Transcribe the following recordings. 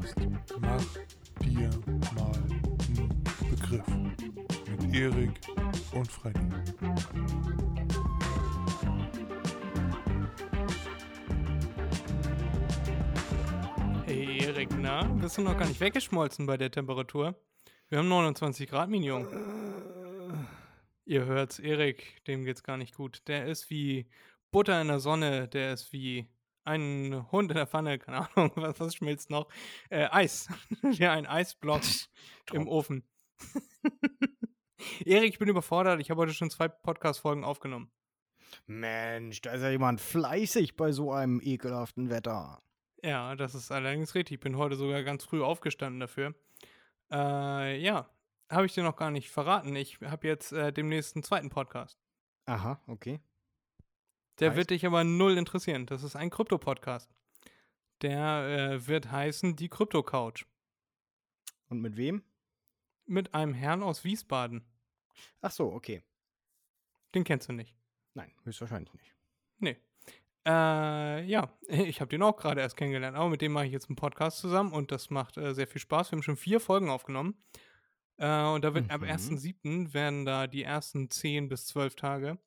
Podcast Mach dir mal einen Begriff mit Erik und Freddy. Hey Erik, na? Bist du noch gar nicht weggeschmolzen bei der Temperatur? Wir haben 29 Grad, Minion. Ihr hört's, Erik, dem geht's gar nicht gut. Der ist wie Butter in der Sonne, der ist wie ein Hund in der Pfanne, keine Ahnung, was, was schmilzt noch? Äh, Eis. ja, ein Eisblock im Ofen. Erik, ich bin überfordert. Ich habe heute schon zwei Podcast-Folgen aufgenommen. Mensch, da ist ja jemand fleißig bei so einem ekelhaften Wetter. Ja, das ist allerdings richtig. Ich bin heute sogar ganz früh aufgestanden dafür. Äh, ja, habe ich dir noch gar nicht verraten. Ich habe jetzt äh, demnächst einen zweiten Podcast. Aha, okay. Der Heißt? wird dich aber null interessieren. Das ist ein Krypto-Podcast. Der äh, wird heißen Die Krypto-Couch. Und mit wem? Mit einem Herrn aus Wiesbaden. Ach so, okay. Den kennst du nicht. Nein, höchstwahrscheinlich nicht. Nee. Äh, ja, ich habe den auch gerade erst kennengelernt, aber mit dem mache ich jetzt einen Podcast zusammen und das macht äh, sehr viel Spaß. Wir haben schon vier Folgen aufgenommen. Äh, und da wird ab Mhm. 1.7. werden da die ersten 10 bis 12 Tage,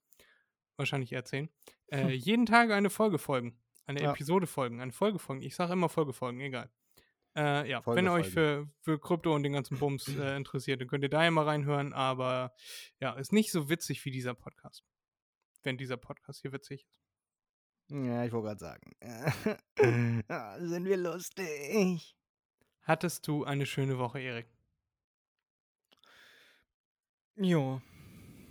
wahrscheinlich eher 10, äh, jeden Tag eine Folge folgen. Eine Ja. Episode folgen, eine Folge folgen. Ich sage immer Folge folgen, egal. Äh, ja, wenn ihr euch für, für Krypto und den ganzen Bums äh, interessiert, dann könnt ihr da ja mal reinhören, aber ja, ist nicht so witzig wie dieser Podcast. Wenn dieser Podcast hier witzig ist. Ja, ich wollte gerade sagen. Ah, Sind wir lustig? Hattest du eine schöne Woche, Erik? Jo.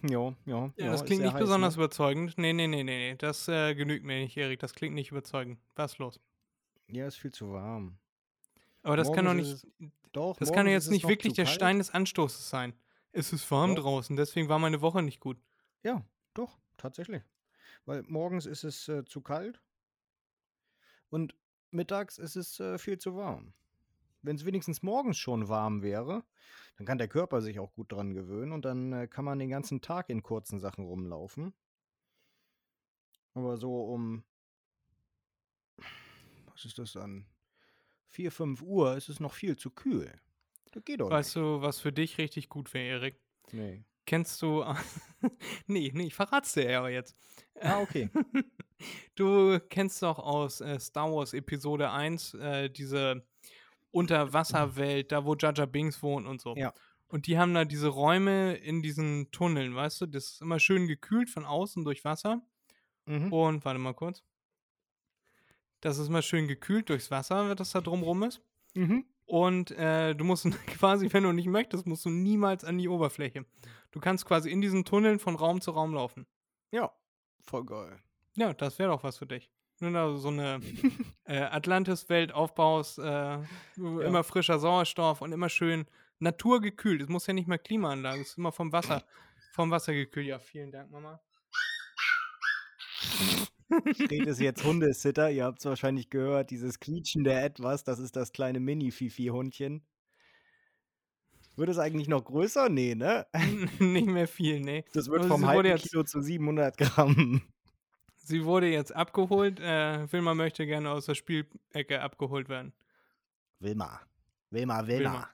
Jo, jo. Ja, jo, das ist klingt nicht heiß, besonders Ne? überzeugend. Nee, nee, nee, nee, nee. Das äh, genügt mir nicht, Erik. Das klingt nicht überzeugend. Was ist los? Ja, ist viel zu warm. Aber das kann doch nicht. ist Doch, Das kann doch jetzt es nicht wirklich der kalt. Stein des Anstoßes sein. Es ist warm Doch. draußen, deswegen war meine Woche nicht gut. Ja, doch, tatsächlich. Weil morgens ist es äh, zu kalt und mittags ist es äh, viel zu warm. Wenn es wenigstens morgens schon warm wäre, dann kann der Körper sich auch gut dran gewöhnen und dann äh, kann man den ganzen Tag in kurzen Sachen rumlaufen. Aber so um, was ist das dann? 4, 5 Uhr ist es noch viel zu kühl. Das geht doch Weißt nicht. du, was für dich richtig gut wäre, Erik? Nee. Kennst du. nee, nee, ich verrat's dir aber jetzt. Ah, okay. Du kennst doch aus äh, Star Wars Episode 1 äh, diese Unterwasserwelt, da wo Jar Binks wohnt und so. Ja. Und die haben da diese Räume in diesen Tunneln, weißt du? Das ist immer schön gekühlt von außen durch Wasser. Mhm. Und, warte mal kurz. Das ist immer schön gekühlt durchs Wasser, das da drumrum ist. Mhm. Und äh, du musst quasi, wenn du nicht möchtest, musst du niemals an die Oberfläche. Du kannst quasi in diesen Tunneln von Raum zu Raum laufen. Ja, voll geil. Ja, das wäre doch was für dich. Wenn du so eine äh, Atlantis-Welt aufbaust, äh, immer frischer Sauerstoff und immer schön naturgekühlt. Es muss ja nicht mal Klimaanlage, es ist immer vom Wasser, vom Wasser gekühlt. Ja, vielen Dank, Mama. Fred ist jetzt Hundesitter. Ihr habt es wahrscheinlich gehört, dieses quietschende Etwas, das ist das kleine Mini-Fifi-Hundchen. Wird es eigentlich noch größer? Nee, ne? nicht mehr viel, nee. Das wird Aber vom halben Kilo zu 700 Gramm. Sie wurde jetzt abgeholt. Äh, Wilma möchte gerne aus der Spielecke abgeholt werden. Wilma. Wilma, Wilma. Wilma.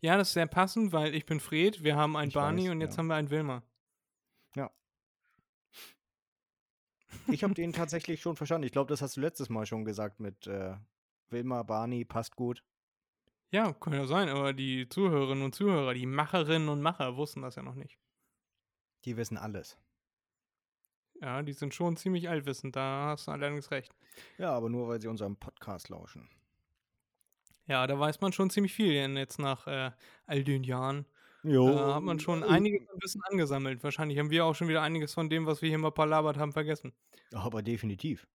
Ja, das ist sehr passend, weil ich bin Fred, wir haben einen Ich Barney weiß, und jetzt ja. haben wir einen Wilma. Ich habe den tatsächlich schon verstanden. Ich glaube, das hast du letztes Mal schon gesagt mit äh, Wilma, Barney, passt gut. Ja, kann ja sein, aber die Zuhörerinnen und Zuhörer, die Macherinnen und Macher wussten das ja noch nicht. Die wissen alles. Ja, die sind schon ziemlich allwissend, da hast du allerdings recht. Ja, aber nur, weil sie unserem Podcast lauschen. Ja, da weiß man schon ziemlich viel denn jetzt nach äh, all den Jahren. Jo. Da hat man schon einiges an Wissen angesammelt. Wahrscheinlich haben wir auch schon wieder einiges von dem, was wir hier mal palabert haben, vergessen. Aber definitiv.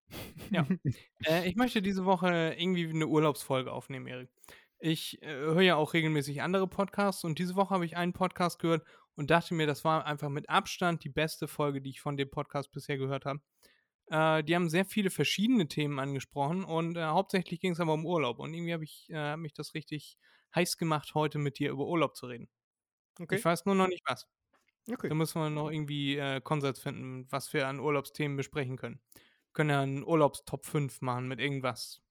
Äh, ich möchte diese Woche irgendwie eine Urlaubsfolge aufnehmen, Erik. Ich äh, höre ja auch regelmäßig andere Podcasts und diese Woche habe ich einen Podcast gehört und dachte mir, das war einfach mit Abstand die beste Folge, die ich von dem Podcast bisher gehört habe. Äh, die haben sehr viele verschiedene Themen angesprochen und äh, hauptsächlich ging es aber um Urlaub und irgendwie habe ich äh, mich das richtig heiß gemacht, heute mit dir über Urlaub zu reden. Okay. Ich weiß nur noch nicht was. okay. Da müssen wir noch irgendwie äh, Konsens finden, was wir an Urlaubsthemen besprechen können. Wir können ja einen Urlaubstop 5 machen mit irgendwas.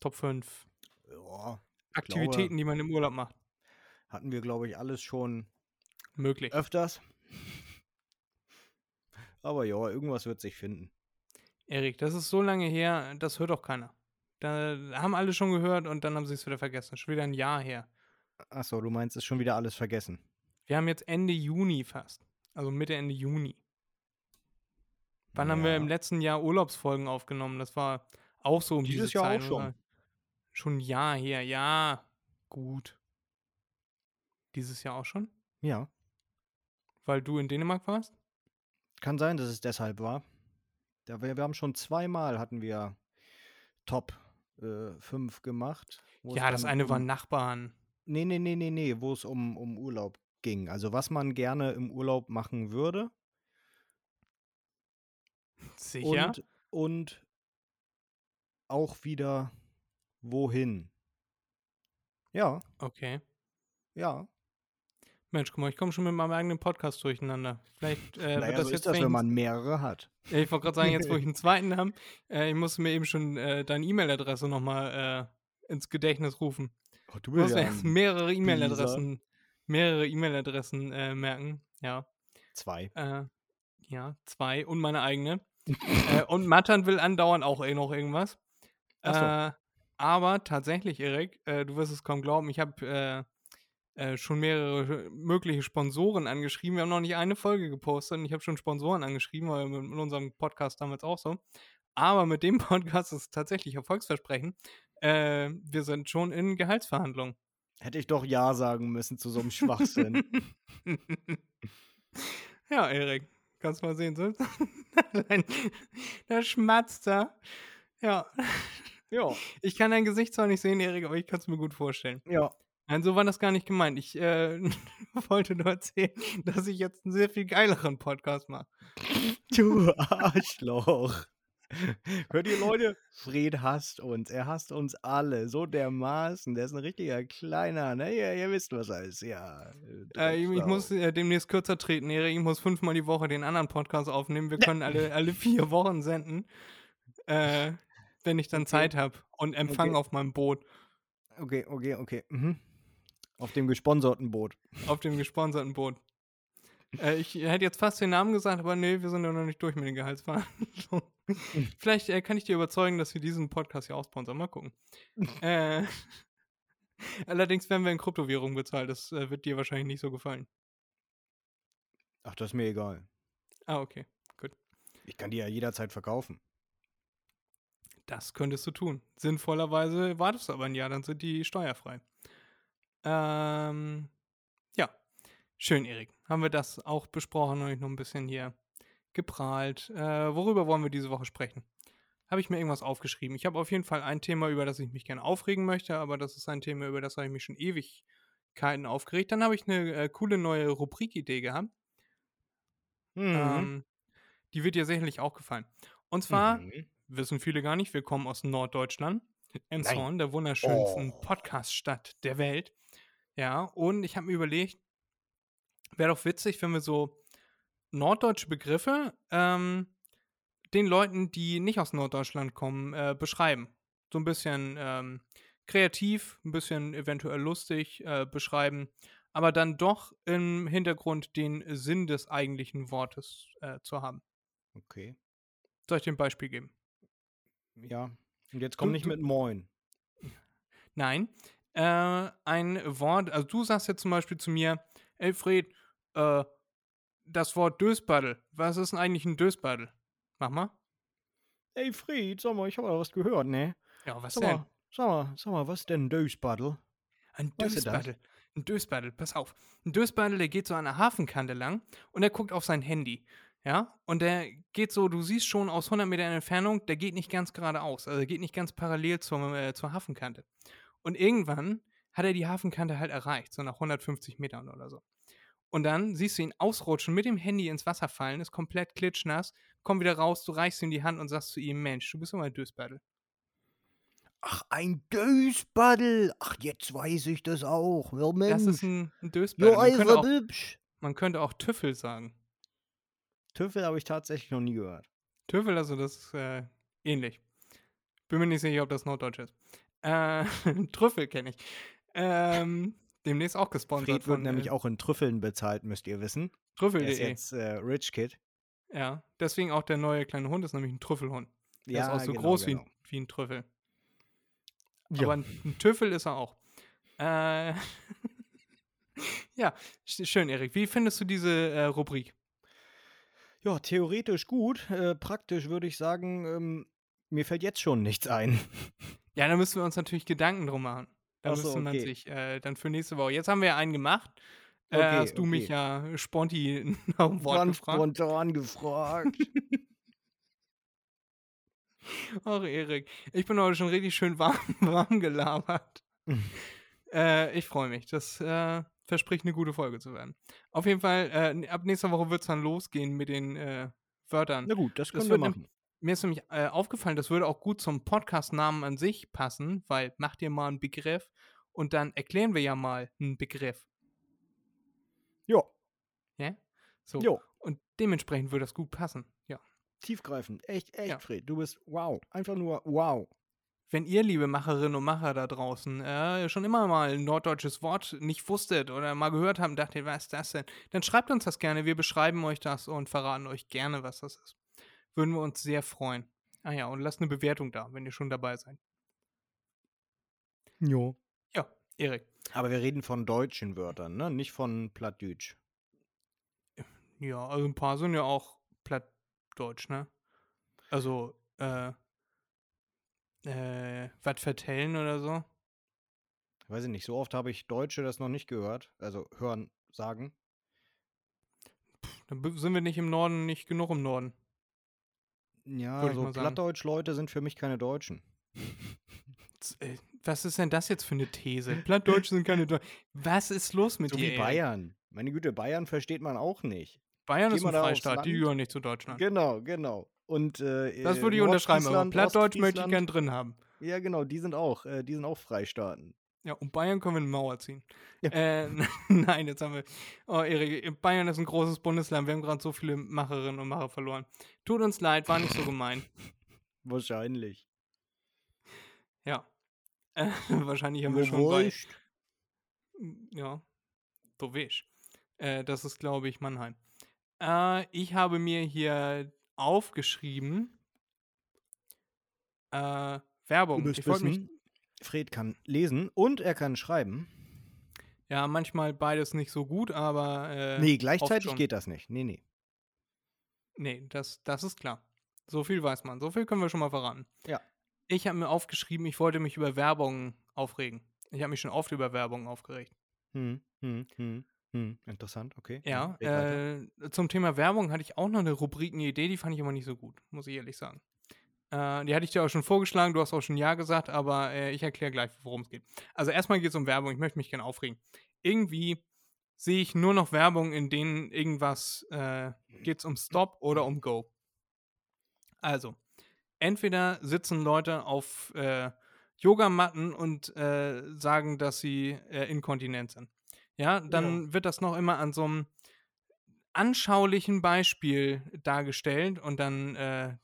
Top 5. Ja, Aktivitäten, die man im Urlaub macht. hatten wir, glaube ich, alles schon Möglich. öfters. Aber ja, irgendwas wird sich finden. Erik, das ist so lange her, das hört doch keiner. Da haben alle schon gehört und dann haben sie es wieder vergessen. Schon wieder ein Jahr her. Achso, du meinst, ist schon wieder alles vergessen. Wir haben jetzt Ende Juni fast. Also Mitte, Ende Juni. Wann haben wir Ja. im letzten Jahr Urlaubsfolgen aufgenommen? Das war auch so um Dieses diese Jahr auch Zeit. schon. oder? Schon ein Jahr her. Ja, gut. Dieses Jahr auch schon? Ja, Weil du in Dänemark warst? kann sein, dass es deshalb war. Da wir, wir haben schon zweimal hatten wir Top äh, 5 gemacht. wo es Ja, das eine um, waren Nachbarn. Nee, nee, nee, nee, nee, wo es um, um Urlaub ging. Also was man gerne im Urlaub machen würde. Sicher? Und, und auch wieder wohin. Ja, Okay. ja. Mensch, guck mal, ich komme schon mit meinem eigenen Podcast durcheinander. Vielleicht äh, naja, wird das so jetzt ist das, wenn man mehrere hat. Ja, ich wollte gerade sagen, jetzt wo ich einen zweiten habe, äh, ich muss mir eben schon äh, deine E-Mail-Adresse nochmal äh, ins Gedächtnis rufen. Oh, du musst mir jetzt mehrere E-Mail-Adressen, mehrere E-Mail-Adressen äh, merken. Ja. Zwei. Äh, ja, zwei und meine eigene. äh, und Matan will andauernd auch eh noch irgendwas. Ach so. Aber tatsächlich, Erik, du wirst es kaum glauben, ich habe äh, schon mehrere mögliche Sponsoren angeschrieben. Wir haben noch nicht eine Folge gepostet und ich habe schon Sponsoren angeschrieben, weil mit, mit unserem Podcast damals auch so. Aber mit dem Podcast ist es tatsächlich Erfolgsversprechen. Äh, wir sind schon in Gehaltsverhandlungen. Hätte ich doch Ja sagen müssen zu so einem Schwachsinn. ja, Erik, kannst mal sehen. So. Da schmatzt er. Ja, ja, ich kann dein Gesicht zwar nicht sehen, Erik, aber ich kann es mir gut vorstellen. ja. Nein, so war das gar nicht gemeint. Ich äh, wollte nur erzählen, dass ich jetzt einen sehr viel geileren Podcast mache. Du Arschloch. Hört ihr Leute? Fred hasst uns. Er hasst uns alle. So dermaßen. Der ist ein richtiger kleiner. Ne? Ihr, ihr wisst, was er ist. Ja. Äh, ich, ich muss äh, demnächst kürzer treten, Erik. Ich muss fünfmal die Woche den anderen Podcast aufnehmen. Wir können alle, alle vier Wochen senden, äh, wenn ich dann. Zeit habe und Empfang Okay. auf meinem Boot, Okay, okay, okay. Mhm. Auf dem gesponserten Boot. auf dem gesponserten Boot. Äh, ich hätte jetzt fast den Namen gesagt, aber nee, wir sind ja noch nicht durch mit den Gehaltsverhandlungen. Vielleicht äh, kann ich dir überzeugen, dass wir diesen Podcast ja auch sponsern. Mal gucken. äh, allerdings werden wir in Kryptowährung bezahlt. Das äh, wird dir wahrscheinlich nicht so gefallen. Ach, das ist mir egal. Ah, okay. Ich kann die ja jederzeit verkaufen. Das könntest du tun. Sinnvollerweise wartest du aber ein Jahr, dann sind die steuerfrei. Ähm, ja. Schön, Erik. Haben wir das auch besprochen und noch ein bisschen hier geprahlt. Äh, worüber wollen wir diese Woche sprechen? Habe ich mir irgendwas aufgeschrieben? Ich habe auf jeden Fall ein Thema, über das ich mich gerne aufregen möchte, aber das ist ein Thema, über das habe ich mich schon Ewigkeiten aufgeregt. Dann habe ich eine äh, coole neue Rubrikidee gehabt. Mhm. Ähm, die wird dir sicherlich auch gefallen. Und zwar Mhm. wissen viele gar nicht, wir kommen aus Norddeutschland, Emshorn, der wunderschönsten Oh. Podcast-Stadt der Welt. Ja, und ich habe mir überlegt, wäre doch witzig, wenn wir so norddeutsche Begriffe ähm, den Leuten, die nicht aus Norddeutschland kommen, äh, beschreiben. So ein bisschen ähm, kreativ, ein bisschen eventuell lustig äh, beschreiben, aber dann doch im Hintergrund den Sinn des eigentlichen Wortes äh, zu haben. Okay. Soll ich dir ein Beispiel geben? Ja. Und jetzt komm Du- nicht mit Moin. Nein. Äh, ein Wort, also du sagst jetzt zum Beispiel zu mir, ey Fred, äh, das Wort Dösbaddel. Was ist denn eigentlich ein Dösbaddel? Mach mal. Ey, Fried, sag mal, ich habe da was gehört, ne? Ja, was Sag denn? mal, sag mal, sag mal, was ist denn ein Dösbaddel? Ein? Dösbaddel. Ein Dösbaddel, pass auf. Ein Dösbaddel, der geht so an der Hafenkante lang und der guckt auf sein Handy. Ja, und der geht so, du siehst schon aus 100 Metern Entfernung, der geht nicht ganz geradeaus, also der geht nicht ganz parallel zur, äh, zur Hafenkante. Und irgendwann hat er die Hafenkante halt erreicht, so nach 150 Metern oder so. Und dann siehst du ihn ausrutschen, mit dem Handy ins Wasser fallen, ist komplett klitschnass, komm wieder raus, du reichst ihm die Hand und sagst zu ihm, Mensch, du bist immer ein Dösbaddel. Ach, ein Dösbaddel. Ach, jetzt weiß ich das auch. Ja, Mensch. Das ist ein, ein Dösbaddel. jo, Man könnte, auch, man könnte auch Tüffel sagen. Tüffel habe ich tatsächlich noch nie gehört. Tüffel, also das ist äh, ähnlich. Bin mir nicht sicher, ob das Norddeutsch ist. Äh, Trüffel kenne ich. Ähm, demnächst auch gesponsert Fred wird von nämlich äh, auch in Trüffeln bezahlt, müsst ihr wissen. Er ist jetzt äh, Rich Kid. Ja, deswegen auch der neue kleine Hund ist nämlich ein Trüffelhund. Der ist auch so genau, groß genau. wie, ein, wie ein Trüffel. Ja. Aber ein, ein Tüffel ist er auch. Äh, ja, sch- schön, Erik. Wie findest du diese äh, Rubrik? Ja, theoretisch gut. Äh, praktisch würde ich sagen, ähm, mir fällt jetzt schon nichts ein. Ja, da müssen wir uns natürlich Gedanken drum machen. Da so, müsste man okay. sich äh, dann für nächste Woche. Jetzt haben wir ja einen gemacht. Äh, Okay, hast du mich okay. ja sponti nach dem Wort Ganz gefragt. spontan gefragt. Ach, Erik. Ich bin heute schon richtig schön warm, warm gelabert. äh, ich freue mich. Das äh, verspricht eine gute Folge zu werden. Auf jeden Fall, äh, ab nächster Woche wird es dann losgehen mit den äh, Wörtern. Na gut, das Das können wir wird nem- machen. Mir ist nämlich äh, aufgefallen, das würde auch gut zum Podcast-Namen an sich passen, weil mach dir mal einen Begriff und dann erklären wir ja mal einen Begriff. Ja, Ja? So. jo, Und dementsprechend würde das gut passen. Ja. tiefgreifend. Echt, echt, Ja. Fred. Du bist wow. Einfach nur wow. Wenn ihr, liebe Macherinnen und Macher da draußen, äh, schon immer mal ein norddeutsches Wort nicht wusstet oder mal gehört habt und dachtet, was ist das denn? Dann schreibt uns das gerne. Wir beschreiben euch das und verraten euch gerne, was das ist. Würden wir uns sehr freuen. Ah ja, und lasst eine Bewertung da, wenn ihr schon dabei seid. Jo. Ja, Erik. Aber wir reden von deutschen Wörtern, ne? Nicht von Plattdeutsch. Ja, also ein paar sind ja auch plattdeutsch, ne? Also, äh, äh, was vertellen oder so. Weiß ich nicht, so oft habe ich Deutsche das noch nicht gehört. Also hören, sagen. Dann b- sind wir nicht im Norden, nicht genug im Norden. Ja, so. Plattdeutsch-Leute sind für mich keine Deutschen. Äh, Was ist denn das jetzt für eine These? Plattdeutsche sind keine Deutschen. Was ist los mit So dir? wie? Bayern. Meine Güte, Bayern versteht man auch nicht. Bayern ist ein Freistaat, die gehören nicht zu Deutschland. Genau, genau. Und äh, Das äh, würde ich unterschreiben, aber Plattdeutsch möchte ich gern drin haben. Ja, genau, die sind auch, äh, die sind auch Freistaaten. Ja, und Bayern können wir eine Mauer ziehen. Ja. Äh, nein, jetzt haben wir. Oh, Erik, Bayern ist ein großes Bundesland. Wir haben gerade so viele Macherinnen und Macher verloren. Tut uns leid, war nicht so gemein. Wahrscheinlich. Ja. Äh, wahrscheinlich haben wir schon bei. Wurscht. Ja, so wisch. Äh, das ist, glaube ich, Mannheim. Äh, ich habe mir hier aufgeschrieben. Äh, Werbung. Du Ich wollte mich. Fred kann lesen und er kann schreiben. Ja, manchmal beides nicht so gut, aber. Äh, nee, gleichzeitig geht das nicht. Nee, nee. Nee, das, das ist klar. So viel weiß man. So viel können wir schon mal verraten. Ja. Ich habe mir aufgeschrieben, ich wollte mich über Werbung aufregen. Ich habe mich schon oft über Werbung aufgeregt. Hm, hm, hm, hm. Interessant, okay. Ja, äh, zum Thema Werbung hatte ich auch noch eine Rubrik, eine Idee, die fand ich aber nicht so gut, muss ich ehrlich sagen. Äh, die hatte ich dir auch schon vorgeschlagen, du hast auch schon Ja gesagt, aber äh, ich erkläre gleich, worum es geht. Also erstmal geht es um Werbung, ich möchte mich gerne aufregen. Irgendwie sehe ich nur noch Werbung, in denen irgendwas äh, geht es um Stop oder um Go. Also, entweder sitzen Leute auf äh, Yogamatten und äh, sagen, dass sie äh, inkontinent sind. Ja, dann wird das noch immer an so einem anschaulichen Beispiel dargestellt und dann, äh,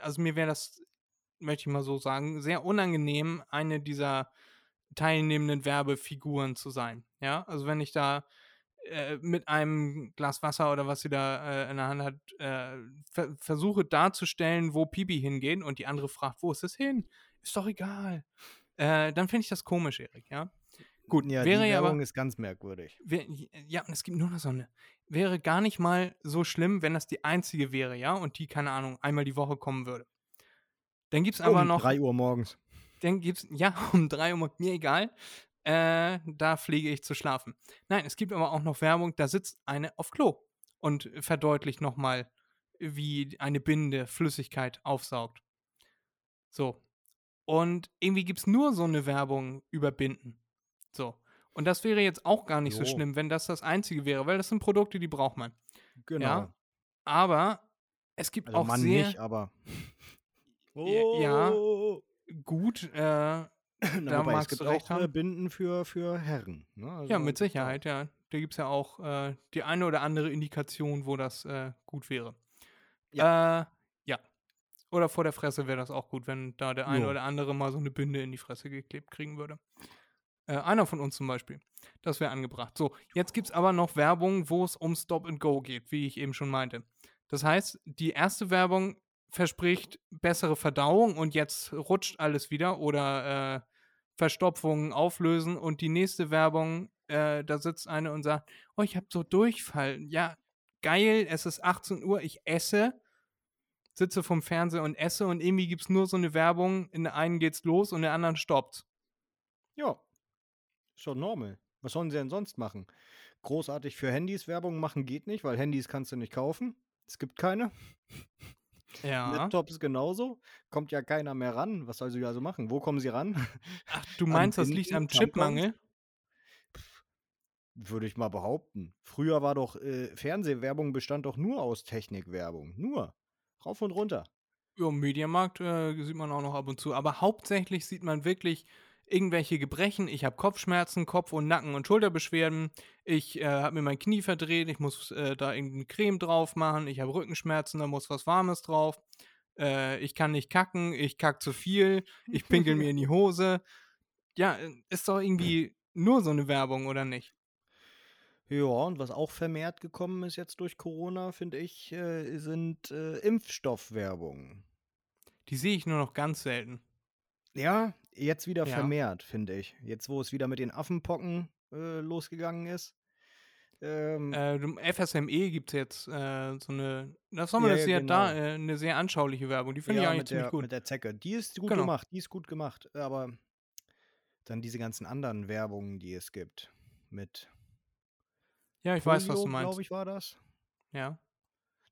also mir wäre das, möchte ich mal so sagen, sehr unangenehm, eine dieser teilnehmenden Werbefiguren zu sein. Ja, also wenn ich da äh, mit einem Glas Wasser oder was sie da äh, in der Hand hat, äh, ver versuche darzustellen, wo Pipi hingeht und die andere fragt, wo ist es hin? Ist doch egal. Äh, dann finde ich das komisch, Erik, ja. Gut, ja, wäre die ja aber. Werbung ist ganz merkwürdig. Wär, ja, und es gibt nur noch so eine. Wäre gar nicht mal so schlimm, wenn das die einzige wäre, ja, und die, keine Ahnung, einmal die Woche kommen würde. Dann gibt es aber um noch. 3 Uhr morgens. Dann gibt's, ja, um 3 Uhr, mir egal. Äh, da fliege ich zu schlafen. Nein, es gibt aber auch noch Werbung, da sitzt eine auf Klo und verdeutlicht nochmal, wie eine Binde Flüssigkeit aufsaugt. So. Und irgendwie gibt es nur so eine Werbung über Binden. So. Und das wäre jetzt auch gar nicht so Jo. schlimm, wenn das das einzige wäre, weil das sind Produkte, die braucht man. Genau. Ja, Aber es gibt also auch Mann sehr nicht, aber. ja. Oh. gut, äh, Na, da wobei, magst es gibt du recht auch äh, haben. Binden für, für Herren. Ne? Also, Ja, mit Sicherheit, ja. Da gibt es ja auch äh, die eine oder andere Indikation, wo das äh, gut wäre. Ja. Äh, ja. Oder vor der Fresse wäre das auch gut, wenn da der eine Ja. oder andere mal so eine Binde in die Fresse geklebt kriegen würde. Äh, einer von uns zum Beispiel. Das wäre angebracht. So, jetzt gibt es aber noch Werbung, wo es um Stop and Go geht, wie ich eben schon meinte. Das heißt, die erste Werbung verspricht bessere Verdauung und jetzt rutscht alles wieder oder äh, Verstopfungen auflösen und die nächste Werbung, äh, da sitzt eine und sagt, oh, ich habe so Durchfall. Ja, geil, es ist 18 Uhr, ich esse, sitze vom Fernseher und esse und irgendwie gibt es nur so eine Werbung, in der einen geht's los und in der anderen stoppt. Ja. Ist doch normal. Was sollen sie denn sonst machen? Großartig für Handys Werbung machen geht nicht, weil Handys kannst du nicht kaufen. Es gibt keine. Ja. Laptops genauso. Kommt ja keiner mehr ran. Was soll sie also machen? Wo kommen sie ran? Ach, du meinst, das liegt am? Chipmangel? Würde ich mal behaupten. Früher war doch äh, Fernsehwerbung bestand doch nur aus Technikwerbung. Nur. Rauf und runter. Ja, im Mediamarkt äh, sieht man auch noch ab und zu. Aber hauptsächlich sieht man wirklich irgendwelche Gebrechen. Ich habe Kopfschmerzen, Kopf- und Nacken- und Schulterbeschwerden. Ich äh, habe mir mein Knie verdreht. Ich muss äh, da irgendeine Creme drauf machen. Ich habe Rückenschmerzen, da muss was Warmes drauf. Äh, ich kann nicht kacken. Ich kack zu viel. Ich pinkel mir in die Hose. Ja, äh, ist doch irgendwie nur so eine Werbung, oder nicht? Ja, und was auch vermehrt gekommen ist jetzt durch Corona, finde ich, äh, sind äh, Impfstoffwerbungen. Die sehe ich nur noch ganz selten. Ja, jetzt wieder Ja. vermehrt, finde ich. Jetzt, wo es wieder mit den Affenpocken äh, losgegangen ist. Ähm, Äh, FSME gibt es jetzt äh, so eine, das war mal Ja, eine, ja, sehr da, genau. äh, eine sehr anschauliche Werbung. Die finde ich ja, eigentlich mit ziemlich der, gut. mit der Zecke. Die ist gut Genau. gemacht, die ist gut gemacht. Aber dann diese ganzen anderen Werbungen, die es gibt. Mit Ja, ich weiß, was du Polio, meinst. glaube ich, war das. Ja.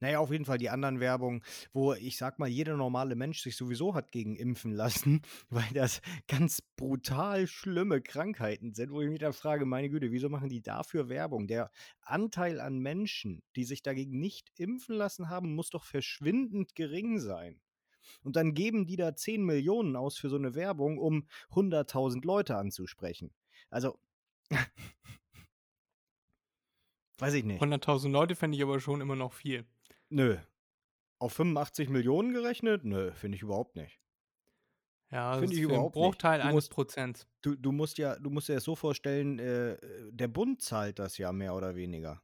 Naja, auf jeden Fall die anderen Werbungen, wo ich sag mal, jeder normale Mensch sich sowieso hat gegen impfen lassen, weil das ganz brutal schlimme Krankheiten sind, wo ich mich dann frage, meine Güte, wieso machen die dafür Werbung? Der Anteil an Menschen, die sich dagegen nicht impfen lassen haben, muss doch verschwindend gering sein. Und dann geben die da 10 Millionen aus für so eine Werbung, um 100.000 Leute anzusprechen. Also, weiß ich nicht. 100.000 Leute fände ich aber schon immer noch viel. Nö. Auf 85 Millionen gerechnet? Nö, finde ich überhaupt nicht. Ja, das Finde ist ich überhaupt nicht. Bruchteil Du eines musst- Prozents. Du, du musst ja, du musst dir das so vorstellen, äh, der Bund zahlt das ja mehr oder weniger.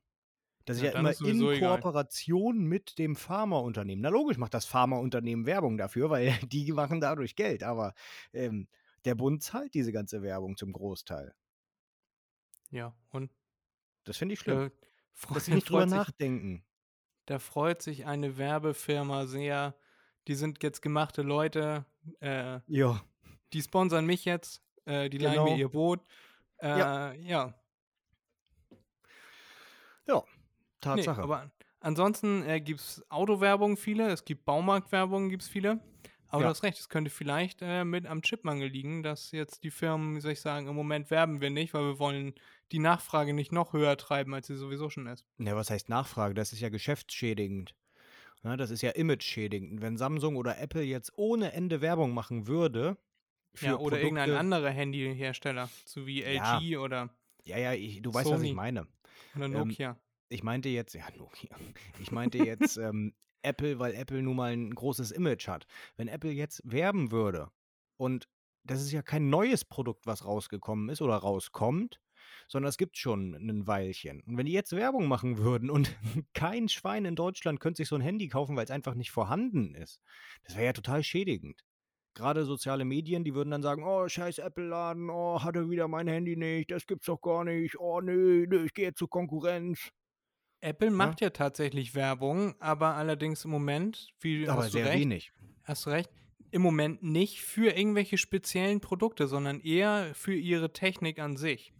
Das ist Ja, ja, dann immer ist in egal. Kooperation mit dem Pharmaunternehmen. Na logisch macht das Pharmaunternehmen Werbung dafür, weil die machen dadurch Geld. Aber ähm, der Bund zahlt diese ganze Werbung zum Großteil. Ja, und Das finde ich schlimm. äh, Dass sie nicht drüber nachdenken. Da freut sich eine Werbefirma sehr. Die sind jetzt gemachte Leute. Äh, Ja. die sponsern mich jetzt. Äh, die leihen mir Genau. ihr Boot. Äh, Ja. ja. Ja. Nee, Tatsache. aber ansonsten äh, gibt es Autowerbung viele, es gibt Baumarktwerbung, gibt es viele. Aber Ja. du hast recht, es könnte vielleicht äh, mit am Chipmangel liegen, dass jetzt die Firmen, wie soll ich sagen, im Moment werben wir nicht, weil wir wollen die Nachfrage nicht noch höher treiben, als sie sowieso schon ist. Ja, was heißt Nachfrage? Das ist ja geschäftsschädigend. Ja, das ist ja image-schädigend. Wenn Samsung oder Apple jetzt ohne Ende Werbung machen würde, für ja, oder irgendein Produkte- anderer Handyhersteller, so wie Ja. LG oder, Ja, ja, ich, du weißt, was Sony. ich meine. oder Ähm, Nokia. Ich meinte jetzt, ja, Nokia. Ich meinte jetzt ähm, Apple, weil Apple nun mal ein großes Image hat. Wenn Apple jetzt werben würde und das ist ja kein neues Produkt, was rausgekommen ist oder rauskommt, sondern es gibt schon ein Weilchen. Und wenn die jetzt Werbung machen würden und kein Schwein in Deutschland könnte sich so ein Handy kaufen, weil es einfach nicht vorhanden ist, das wäre ja total schädigend. Gerade soziale Medien, die würden dann sagen, oh, scheiß Apple-Laden, oh, hatte wieder mein Handy nicht, das gibt's doch gar nicht, oh, nee, nee ich gehe jetzt zur Konkurrenz. Apple macht ja tatsächlich Werbung, aber allerdings im Moment, wie Aber hast du sehr recht, wenig. Hast du recht. Im Moment nicht für irgendwelche speziellen Produkte, sondern eher für ihre Technik an sich.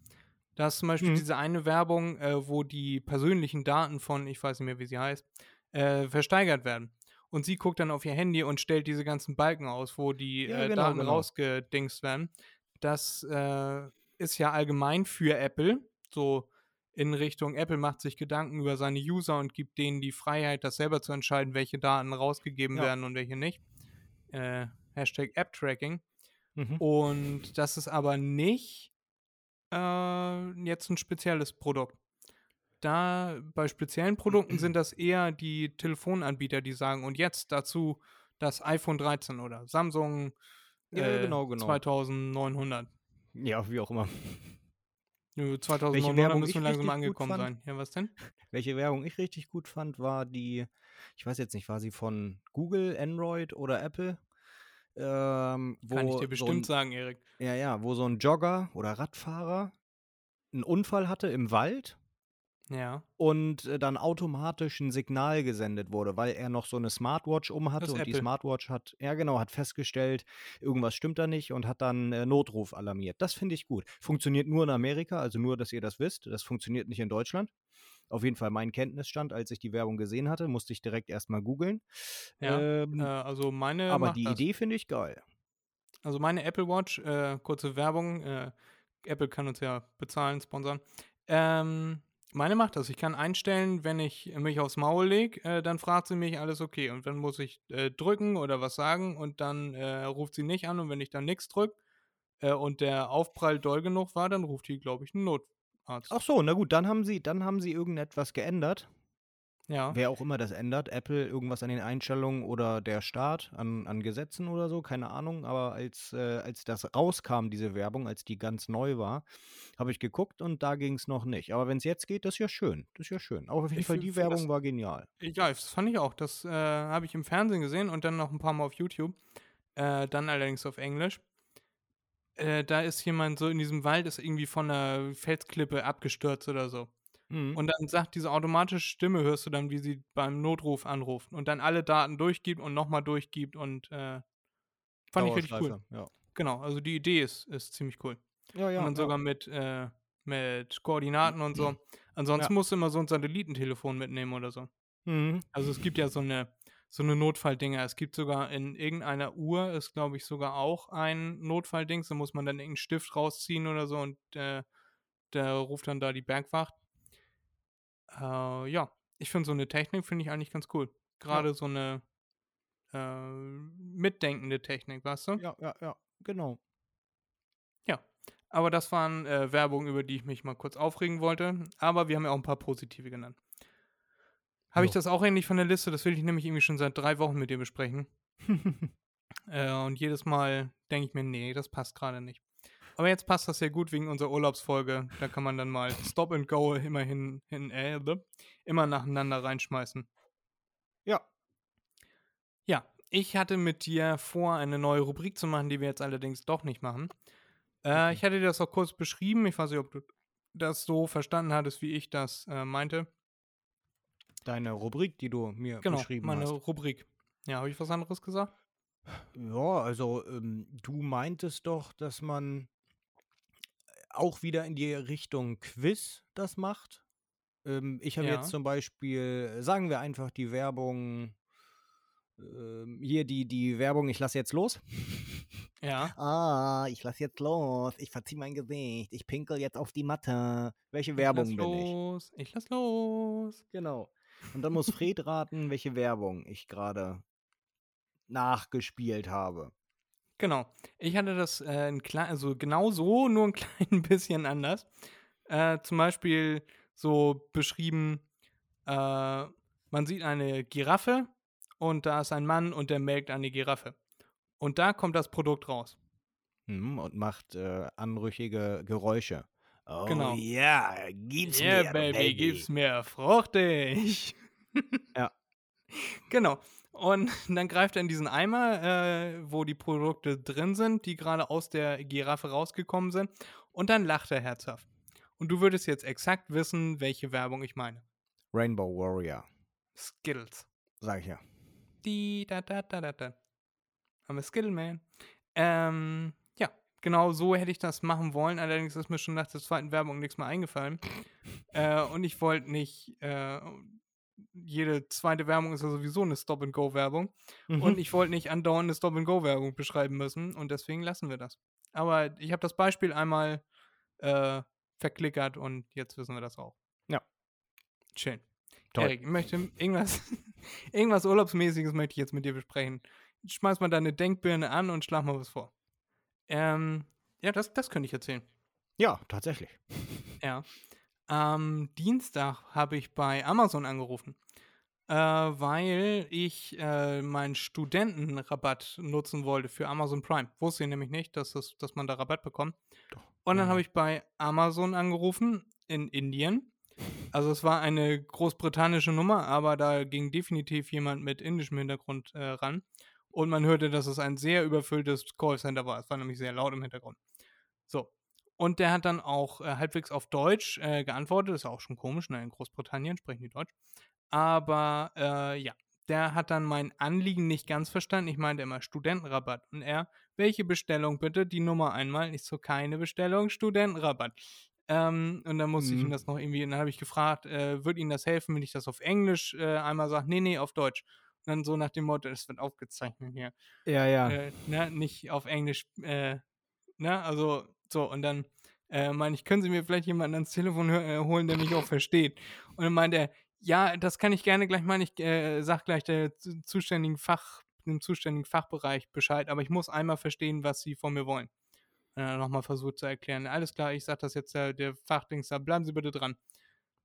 Da ist zum Beispiel Mhm. diese eine Werbung, äh, wo die persönlichen Daten von, ich weiß nicht mehr, wie sie heißt, äh, versteigert werden. Und sie guckt dann auf ihr Handy und stellt diese ganzen Balken aus, wo die Ja, äh, genau, Daten genau. rausgedingst werden. Das äh, ist ja allgemein für Apple, so in Richtung Apple macht sich Gedanken über seine User und gibt denen die Freiheit, das selber zu entscheiden, welche Daten rausgegeben Ja. werden und welche nicht. Äh, Hashtag App-Tracking. Mhm. Und das ist aber nicht äh, jetzt ein spezielles Produkt. Da bei speziellen Produkten sind das eher die Telefonanbieter, die sagen, und jetzt dazu das iPhone 13 oder Samsung Ja, äh, genau, genau. 2900. Ja, wie auch immer. Nö, Werbung 2900 ich müssen wir langsam angekommen fand? sein. Ja, was denn? Welche Werbung ich richtig gut fand, war die, ich weiß jetzt nicht, war sie von Google, Android oder Apple? Ähm, wo Kann ich dir so bestimmt ein, sagen, Erik. Ja, ja, wo so ein Jogger oder Radfahrer einen Unfall hatte im Wald Ja. und äh, dann automatisch ein Signal gesendet wurde, weil er noch so eine Smartwatch um hatte Das und die Apple. Smartwatch hat, ja genau, hat festgestellt, irgendwas stimmt da nicht und hat dann äh, Notruf alarmiert. Das finde ich gut. Funktioniert nur in Amerika, also nur, dass ihr das wisst. Das funktioniert nicht in Deutschland. Auf jeden Fall mein Kenntnisstand, als ich die Werbung gesehen hatte, musste ich direkt erstmal googeln. Ja, Ähm, Äh, also meine aber die das. Idee finde ich geil. Also meine Apple Watch, äh, kurze Werbung, äh, Apple kann uns ja bezahlen, sponsern. Ähm, meine macht das. Ich kann einstellen, wenn ich mich aufs Maul lege, äh, dann fragt sie mich, alles okay. Und dann muss ich äh, drücken oder was sagen und dann äh, ruft sie nicht an. Und wenn ich dann nichts drücke äh, und der Aufprall doll genug war, dann ruft die, glaube ich, einen Notarzt. Ach so, na gut, dann haben sie, dann haben sie irgendetwas geändert. ja. Wer auch immer das ändert, Apple, irgendwas an den Einstellungen oder der Staat, an, an Gesetzen oder so, keine Ahnung. Aber als, äh, als das rauskam, diese Werbung, als die ganz neu war, habe ich geguckt und da ging es noch nicht. Aber wenn es jetzt geht, das ist ja schön. Das ist ja schön. Aber auf jeden Ich Fall, die find das- Werbung war genial. Ja, das fand ich auch. Das äh, habe ich im Fernsehen gesehen und dann noch ein paar Mal auf YouTube. Äh, dann allerdings auf Englisch. Äh, da ist jemand so in diesem Wald, ist irgendwie von einer Felsklippe abgestürzt oder so. Mhm. Und dann sagt diese automatische Stimme, hörst du dann, wie sie beim Notruf anruft und dann alle Daten durchgibt und nochmal durchgibt und äh, fand ich richtig cool. Ja, Genau, also die Idee ist, ist ziemlich cool. ja, ja. und dann ja. sogar mit, äh, mit Koordinaten und so. Ansonsten musst du immer so ein Satellitentelefon mitnehmen oder so. Mhm. Also es gibt ja so eine, so eine Notfalldinger. Es gibt sogar in irgendeiner Uhr, ist glaube ich sogar auch ein Notfalldings. Da muss man dann irgendeinen Stift rausziehen oder so und äh, der ruft dann da die Bergwacht. Äh, ja, ich finde so eine Technik finde ich eigentlich ganz cool. Gerade so eine äh, mitdenkende Technik, weißt du? Ja, ja, ja, genau. Ja. Aber das waren äh, Werbungen, über die ich mich mal kurz aufregen wollte. Aber wir haben ja auch ein paar positive genannt. Habe ich das auch endlich von der Liste? Das will ich nämlich irgendwie schon seit drei Wochen mit dir besprechen. Äh, und jedes Mal denke ich mir, nee, das passt gerade nicht. Aber jetzt passt das ja gut wegen unserer Urlaubsfolge. Da kann man dann mal Stop and Go immerhin hin, äh, immer nacheinander reinschmeißen. ja. Ja, ich hatte mit dir vor, eine neue Rubrik zu machen, die wir jetzt allerdings doch nicht machen. Äh, Okay. Ich hatte dir das auch kurz beschrieben. Ich weiß nicht, ob du das so verstanden hattest, wie ich das äh, meinte. Deine Rubrik, die du mir Genau, beschrieben meine hast. Rubrik. Ja, habe ich was anderes gesagt? Ja, also ähm, du meintest doch, dass man auch wieder in die Richtung Quiz das macht. Ähm, ich habe Ja. jetzt zum Beispiel, sagen wir einfach die Werbung, ähm, hier die, die Werbung, ich lasse jetzt los. Ja. Ah, ich lasse jetzt los, ich verziehe mein Gesicht, ich pinkel jetzt auf die Matte. Welche Ich Werbung lass bin ich? los. Ich lass los. Genau. Und dann muss Fred raten, welche Werbung ich gerade nachgespielt habe. Genau. Ich hatte das äh, ein klein, also genau so, nur ein klein bisschen anders. Äh, zum Beispiel so beschrieben, äh, man sieht eine Giraffe und da ist ein Mann und der melkt eine Giraffe. Und da kommt das Produkt raus. Hm, und macht äh, anrüchige Geräusche. Oh Genau. ja, gib's Yeah, mir, baby, baby. gib's mir fruchtig. Ja. Genau. Und dann greift er in diesen Eimer, äh, wo die Produkte drin sind, die gerade aus der Giraffe rausgekommen sind. Und dann lacht er herzhaft. Und du würdest jetzt exakt wissen, welche Werbung ich meine. Rainbow Warrior, Skittles. sag ich ja. Die, da, da, da, da, da. I'm a Skittle Man. Ähm, genau so hätte ich das machen wollen. Allerdings ist mir schon nach der zweiten Werbung nichts mehr eingefallen. äh, und ich wollte nicht, äh, jede zweite Werbung ist ja sowieso eine Stop-and-Go-Werbung. Mhm. Und ich wollte nicht andauernd eine Stop-and-Go-Werbung beschreiben müssen. Und deswegen lassen wir das. Aber ich habe das Beispiel einmal äh, verklickert und jetzt wissen wir das auch. Ja. Schön. Toll. Erik, ich möchte irgendwas, irgendwas Urlaubsmäßiges möchte ich jetzt mit dir besprechen. Schmeiß mal deine Denkbirne an und schlag mal was vor. Ähm, ja, das, das könnte ich erzählen. Ja, tatsächlich. Ja. Am Dienstag habe ich bei Amazon angerufen. äh, weil ich äh, meinen Studentenrabatt nutzen wollte für Amazon Prime. Wusste ich nämlich nicht, dass, das, dass man da Rabatt bekommt. Und dann Ja. habe ich bei Amazon angerufen in Indien. Also es war eine großbritannische Nummer, aber da ging definitiv jemand mit indischem Hintergrund äh, ran. Und man hörte, dass es ein sehr überfülltes Callcenter war. Es war nämlich sehr laut im Hintergrund. So. Und der hat dann auch äh, halbwegs auf Deutsch äh, geantwortet. Ist auch schon komisch, ne? In Großbritannien sprechen die Deutsch. Aber äh, ja, der hat dann mein Anliegen nicht ganz verstanden. Ich meinte immer Studentenrabatt. Und er, welche Bestellung bitte? Die Nummer einmal. Ich so, keine Bestellung, Studentenrabatt. Ähm, und dann musste ich ihm Mhm. das noch irgendwie, und dann habe ich gefragt, äh, würde Ihnen das helfen, wenn ich das auf Englisch äh, einmal sage? Nee, nee, auf Deutsch. Dann so nach dem Motto, es wird aufgezeichnet hier. Ja, ja. Äh, ne, nicht auf Englisch, äh, ne, also so, und dann äh, meine ich, können Sie mir vielleicht jemanden ans Telefon äh, holen, der mich auch versteht? Und dann meinte er, ja, das kann ich gerne gleich machen, ich äh, sag gleich der zu- zuständigen Fach, dem zuständigen Fachbereich Bescheid, aber ich muss einmal verstehen, was Sie von mir wollen. Und dann nochmal versucht zu erklären, alles klar, ich sag das jetzt der, der Fachdings da, bleiben Sie bitte dran.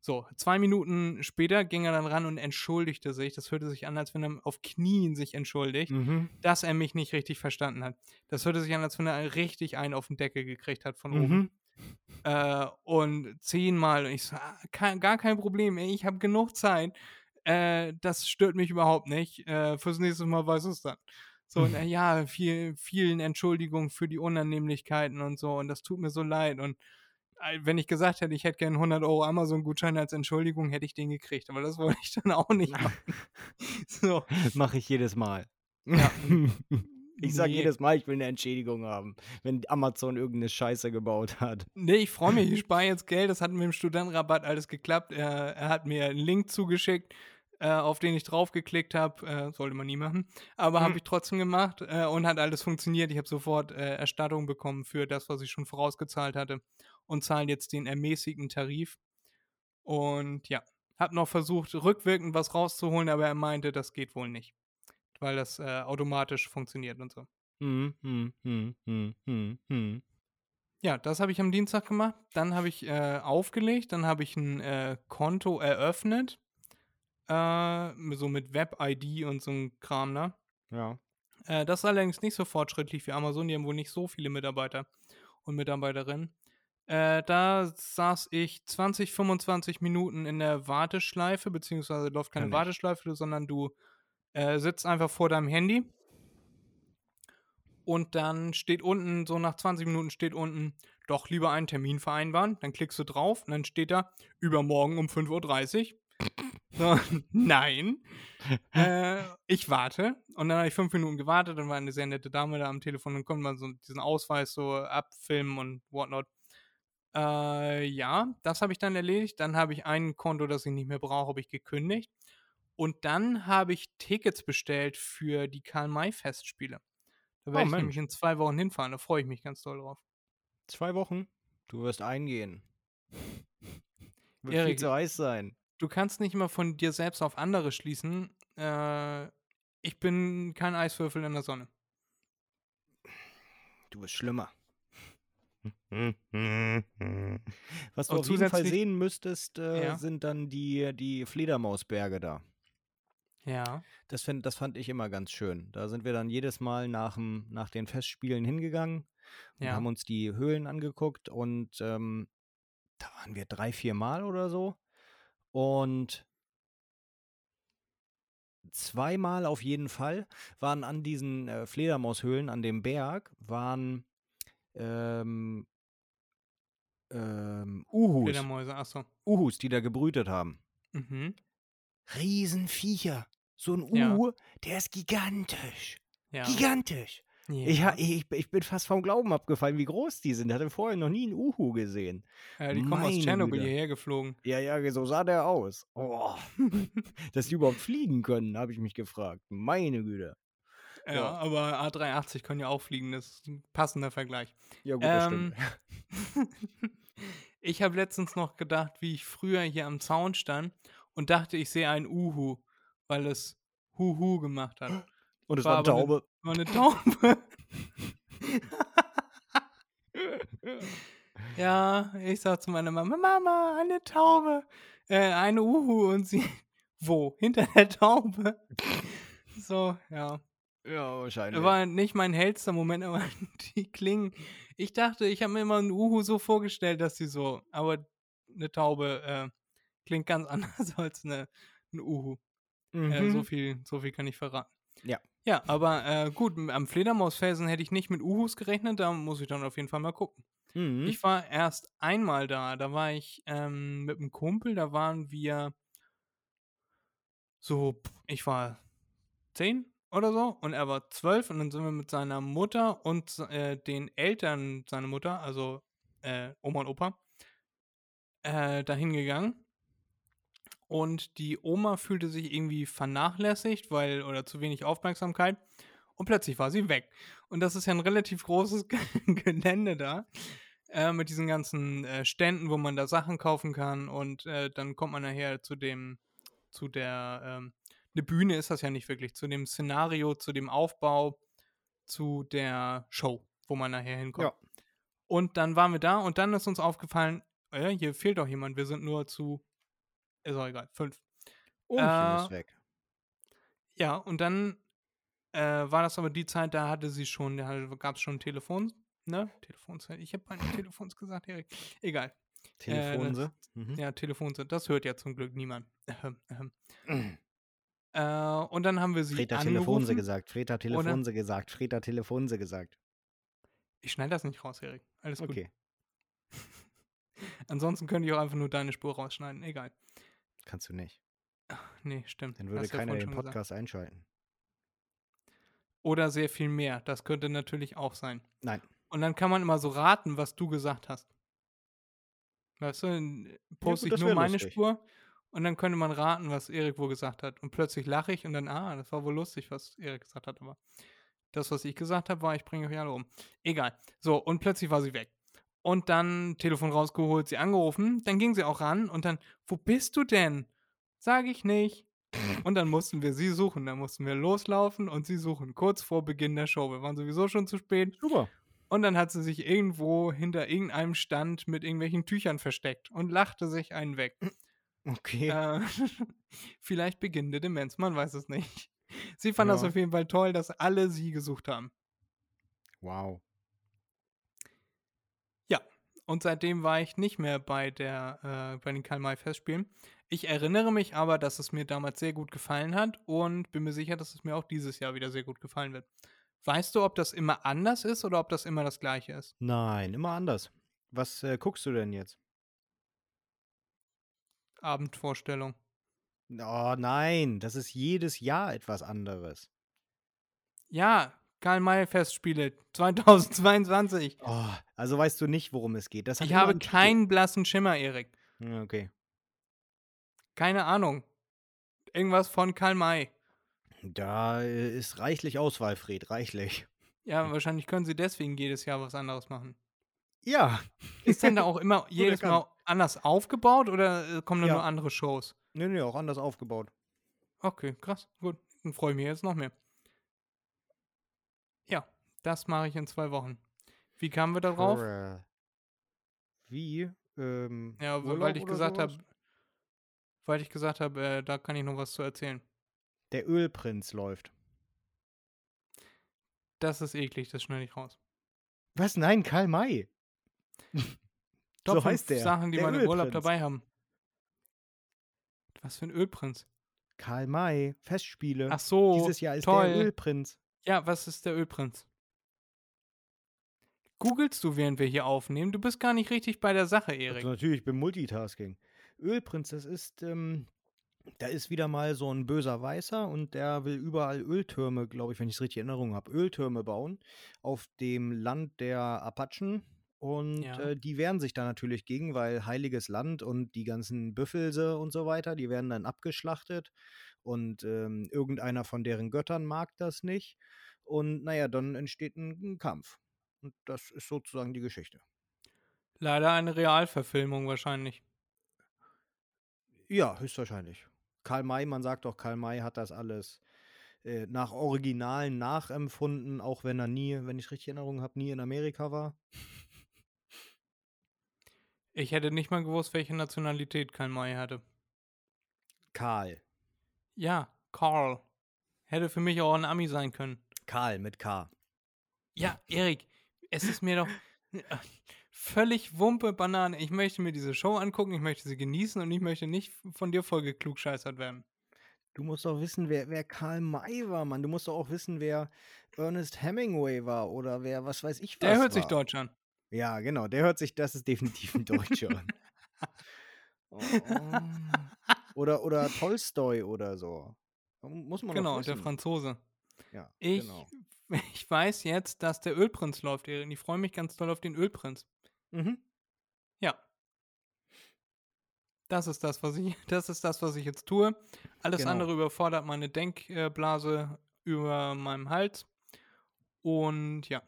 So, zwei Minuten später ging er dann ran und entschuldigte sich. Das hörte sich an, als wenn er auf Knien sich entschuldigt Mhm. dass er mich nicht richtig verstanden hat. Das hörte sich an, als wenn er richtig einen auf den Deckel gekriegt hat von oben. Mhm. Äh, und zehnmal. Und ich so, ah, gar kein Problem, ey, ich habe genug Zeit. Äh, das stört mich überhaupt nicht. Äh, fürs nächste Mal weiß es dann. So, und er, ja, viel, vielen Entschuldigungen für die Unannehmlichkeiten und so. Und das tut mir so leid. Und äh, wenn ich gesagt hätte, ich hätte gern 100 Euro Amazon-Gutschein als Entschuldigung, hätte ich den gekriegt. Aber das wollte ich dann auch nicht machen. so, Mache ich jedes Mal. ja. Ich sage Nee. jedes Mal, ich will eine Entschädigung haben, wenn Amazon irgendeine Scheiße gebaut hat. Nee, ich freue mich, ich spare jetzt Geld. Das hat mit dem Studentenrabatt alles geklappt. Er, er hat mir einen Link zugeschickt, äh, auf den ich draufgeklickt habe. Äh, sollte man nie machen. Aber habe Mhm. ich trotzdem gemacht äh, und hat alles funktioniert. Ich habe sofort äh, Erstattung bekommen für das, was ich schon vorausgezahlt hatte und zahle jetzt den ermäßigten Tarif. Und ja, habe noch versucht, rückwirkend was rauszuholen, aber er meinte, das geht wohl nicht. Weil das äh, automatisch funktioniert und so. Hm, hm, hm, hm, hm, hm. Ja, das habe ich am Dienstag gemacht. Dann habe ich äh, aufgelegt, dann habe ich ein äh, Konto eröffnet. Äh, so mit Web-ID und so ein Kram, ne? Ja. Äh, das ist allerdings nicht so fortschrittlich wie Amazon. Die haben wohl nicht so viele Mitarbeiter und Mitarbeiterinnen. Äh, da saß ich 20, 25 Minuten in der Warteschleife, beziehungsweise läuft keine Kenn ich. Warteschleife, sondern du äh, sitzt einfach vor deinem Handy und dann steht unten, so nach 20 Minuten steht unten, doch lieber einen Termin vereinbaren. Dann klickst du drauf und dann steht da, übermorgen um 5.30 Uhr. So, nein. äh, ich warte. Und dann habe ich fünf Minuten gewartet. Dann war eine sehr nette Dame da am Telefon. Dann konnte man so diesen Ausweis so abfilmen und whatnot. Äh, ja, das habe ich dann erledigt. Dann habe ich ein Konto, das ich nicht mehr brauche, habe ich gekündigt. Und dann habe ich Tickets bestellt für die Karl-May-Festspiele. Da Oh, werde ich Mensch. nämlich in zwei Wochen hinfahren. Da freue ich mich ganz doll drauf. Zwei Wochen. Du wirst eingehen. Wird viel Erik, zu heiß sein. du kannst nicht immer von dir selbst auf andere schließen. Äh, ich bin kein Eiswürfel in der Sonne. Du bist schlimmer. Was du Und auf jeden Fall sehen müsstest, äh, Ja. sind dann die, die Fledermausberge da. Ja. Das, fänd, das fand ich immer ganz schön. Da sind wir dann jedes Mal nach, dem- nach den Festspielen hingegangen und Ja. haben uns die Höhlen angeguckt und ähm, da waren wir drei, vier Mal oder so. Und zweimal auf jeden Fall waren an diesen äh, Fledermaushöhlen an dem Berg waren ähm, ähm, Uhus, Fledermäuse, achso. Uhus, die da gebrütet haben. Mhm. Riesenviecher. So ein Ja. Uhu, der ist gigantisch. Ja. Gigantisch. ja. Ich, ich, ich bin fast vom Glauben abgefallen, wie groß die sind. Ich hatte vorher noch nie einen Uhu gesehen. ja, die kommen aus Meine Tschernobyl Güte. hierher geflogen. Ja, ja, so sah der aus. Oh. Dass die überhaupt fliegen können, habe ich mich gefragt. Meine Güte. Ja, Ja. aber A380 können ja auch fliegen. Das ist ein passender Vergleich. Ja, gut, das Ähm, stimmt. ich habe letztens noch gedacht, wie ich früher hier am Zaun stand und dachte, ich sehe einen Uhu, weil es Huhu gemacht hat. Und es war war eine ne- Taube. War eine Taube. ja, ich sag zu meiner Mama, Mama, eine Taube, äh, eine Uhu und sie, Wo? Hinter der Taube? so, ja. Ja, wahrscheinlich. War nicht mein hellster Moment, aber die klingen. Ich dachte, ich habe mir immer einen Uhu so vorgestellt, dass sie so, aber eine Taube äh, klingt ganz anders als eine, ein Uhu. Äh, so, Mhm. viel, so viel kann ich verraten. Ja. Ja, aber äh, gut, am Fledermausfelsen hätte ich nicht mit Uhus gerechnet, da muss ich dann auf jeden Fall mal gucken. Mhm. Ich war erst einmal da, da war ich ähm, mit einem Kumpel, da waren wir so, ich war zehn oder so und er war zwölf und dann sind wir mit seiner Mutter und äh, den Eltern seiner Mutter, also äh, Oma und Opa, äh, dahin gegangen. Und die Oma fühlte sich irgendwie vernachlässigt, weil, oder zu wenig Aufmerksamkeit. Und plötzlich war sie weg. Und das ist ja ein relativ großes Gelände da. Äh, mit diesen ganzen äh, Ständen, wo man da Sachen kaufen kann. Und äh, dann kommt man nachher zu dem, zu der, ähm, eine Bühne ist das ja nicht wirklich, zu dem Szenario, zu dem Aufbau, zu der Show, wo man nachher hinkommt. Ja. Und dann waren wir da und dann ist uns aufgefallen, äh, hier fehlt doch jemand, wir sind nur zu, ist auch egal, fünf. Ohmchen äh, ist weg. Ja, und dann äh, war das aber die Zeit, da hatte sie schon, da gab es schon Telefon, ne? Telefonzeit. Ich habe meine Telefons gesagt, Erik. Egal. Telefonse. Mhm. Ja, Telefonzeit. Das hört ja zum Glück niemand. Ähm, ähm. Äh, und dann haben wir sie Fred hat angerufen. Telefonse gesagt. Fred hat Telefonse gesagt. Fred hat Telefonse gesagt. Ich schneide das nicht raus, Erik. Alles gut. Okay. Ansonsten könnte ich auch einfach nur deine Spur rausschneiden. Egal. Kannst du nicht. Nee, stimmt. Dann würde ja keiner den schon gesagt. Podcast einschalten. Oder sehr viel mehr. Das könnte natürlich auch sein. Nein. Und dann kann man immer so raten, was du gesagt hast. Weißt du, dann poste das ich nur meine lustig. Spur und dann könnte man raten, was Erik wohl gesagt hat. Und plötzlich lache ich und dann, ah, das war wohl lustig, was Erik gesagt hat, aber das, was ich gesagt habe, war, ich bringe euch alle um. Egal. So, und plötzlich war sie weg. Und dann Telefon rausgeholt, sie angerufen, dann ging sie auch ran und dann, wo bist du denn? Sag ich nicht. Und dann mussten wir sie suchen, dann mussten wir loslaufen und sie suchen, kurz vor Beginn der Show. Wir waren sowieso schon zu spät. Super. Und dann hat sie sich irgendwo hinter irgendeinem Stand mit irgendwelchen Tüchern versteckt und lachte sich einen weg. Okay. äh, vielleicht beginnende Demenz, man weiß es nicht. Sie fand das Ja. auf jeden Fall toll, dass alle sie gesucht haben. Wow. Ja, und seitdem war ich nicht mehr bei, der, äh, bei den Karl-May-Festspielen. Ich erinnere mich aber, dass es mir damals sehr gut gefallen hat und bin mir sicher, dass es mir auch dieses Jahr wieder sehr gut gefallen wird. Weißt du, ob das immer anders ist oder ob das immer das gleiche ist? Nein, immer anders. Was äh, guckst du denn jetzt? Abendvorstellung. Oh nein, das ist jedes Jahr etwas anderes. Ja, Karl-May-Festspiele 2022. Oh, also weißt du nicht, worum es geht. Ich habe keinen blassen Schimmer, Erik. Okay. Keine Ahnung. Irgendwas von Karl May. Da äh, ist reichlich Auswahl, Fred, reichlich. Ja, wahrscheinlich können sie deswegen jedes Jahr was anderes machen. Ja. Ist denn da auch immer jedes. Mal anders aufgebaut oder äh, kommen da Ja. nur andere Shows? Nee, nee, auch anders aufgebaut. Okay, krass, gut. Dann freue ich mich jetzt noch mehr. Ja, das mache ich in zwei Wochen. Wie kamen wir da drauf? Cool. Wie? Ähm, Ja, w- Urlaub weil ich gesagt habe, weil ich gesagt habe, äh, da kann ich noch was zu erzählen. Der Ölprinz läuft. Das ist eklig, das schneide ich raus. Was? Nein, Karl May. Top so heißt der. Sachen, die der man im Urlaub dabei haben. Was für ein Ölprinz. Karl May, Festspiele. Ach so, Dieses Jahr ist toll. der Ölprinz. Ja, was ist der Ölprinz? Googlest du, während wir hier aufnehmen? Du bist gar nicht richtig bei der Sache, Erik. Also natürlich beim Multitasking. Ölprinz, das ist, ähm, da ist wieder mal so ein böser Weißer und der will überall Öltürme, glaube ich, wenn ich es richtig in Erinnerung habe, Öltürme bauen auf dem Land der Apachen. Und Ja. äh, die wehren sich da natürlich gegen, weil heiliges Land und die ganzen Büffelse und so weiter, die werden dann abgeschlachtet. Und ähm, irgendeiner von deren Göttern mag das nicht. Und naja, dann entsteht ein, ein Kampf. Und das ist sozusagen die Geschichte. Leider eine Realverfilmung wahrscheinlich. Ja, höchstwahrscheinlich. Karl May, man sagt doch, Karl May hat das alles äh, nach Originalen nachempfunden, auch wenn er nie, wenn ich richtig in Erinnerung habe, nie in Amerika war. Ich hätte nicht mal gewusst, welche Nationalität Karl May hatte. Karl. Ja, Carl. Hätte für mich auch ein Ami sein können. Karl mit K. Ja, Erik, es ist mir doch äh, völlig Wumpe Banane. Ich möchte mir diese Show angucken, ich möchte sie genießen und ich möchte nicht von dir voll geklugscheißert werden. Du musst doch wissen, wer, wer Karl May war, Mann. Du musst doch auch wissen, wer Ernest Hemingway war oder wer, was weiß ich was. Der hört sich war. deutsch an. Ja, genau, der hört sich, das ist definitiv ein Deutscher an. Oh. Oder, oder Tolstoi oder so. Muss man Genau, der. Franzose. Ja, Ich, genau. ich weiß jetzt, dass der Ölprinz läuft, Erik. Ich freue mich ganz doll auf den Ölprinz. Mhm. Ja. Das ist das, was ich, das ist das, was ich jetzt tue. Alles Genau. andere überfordert meine Denkblase über meinem Hals. Und ja.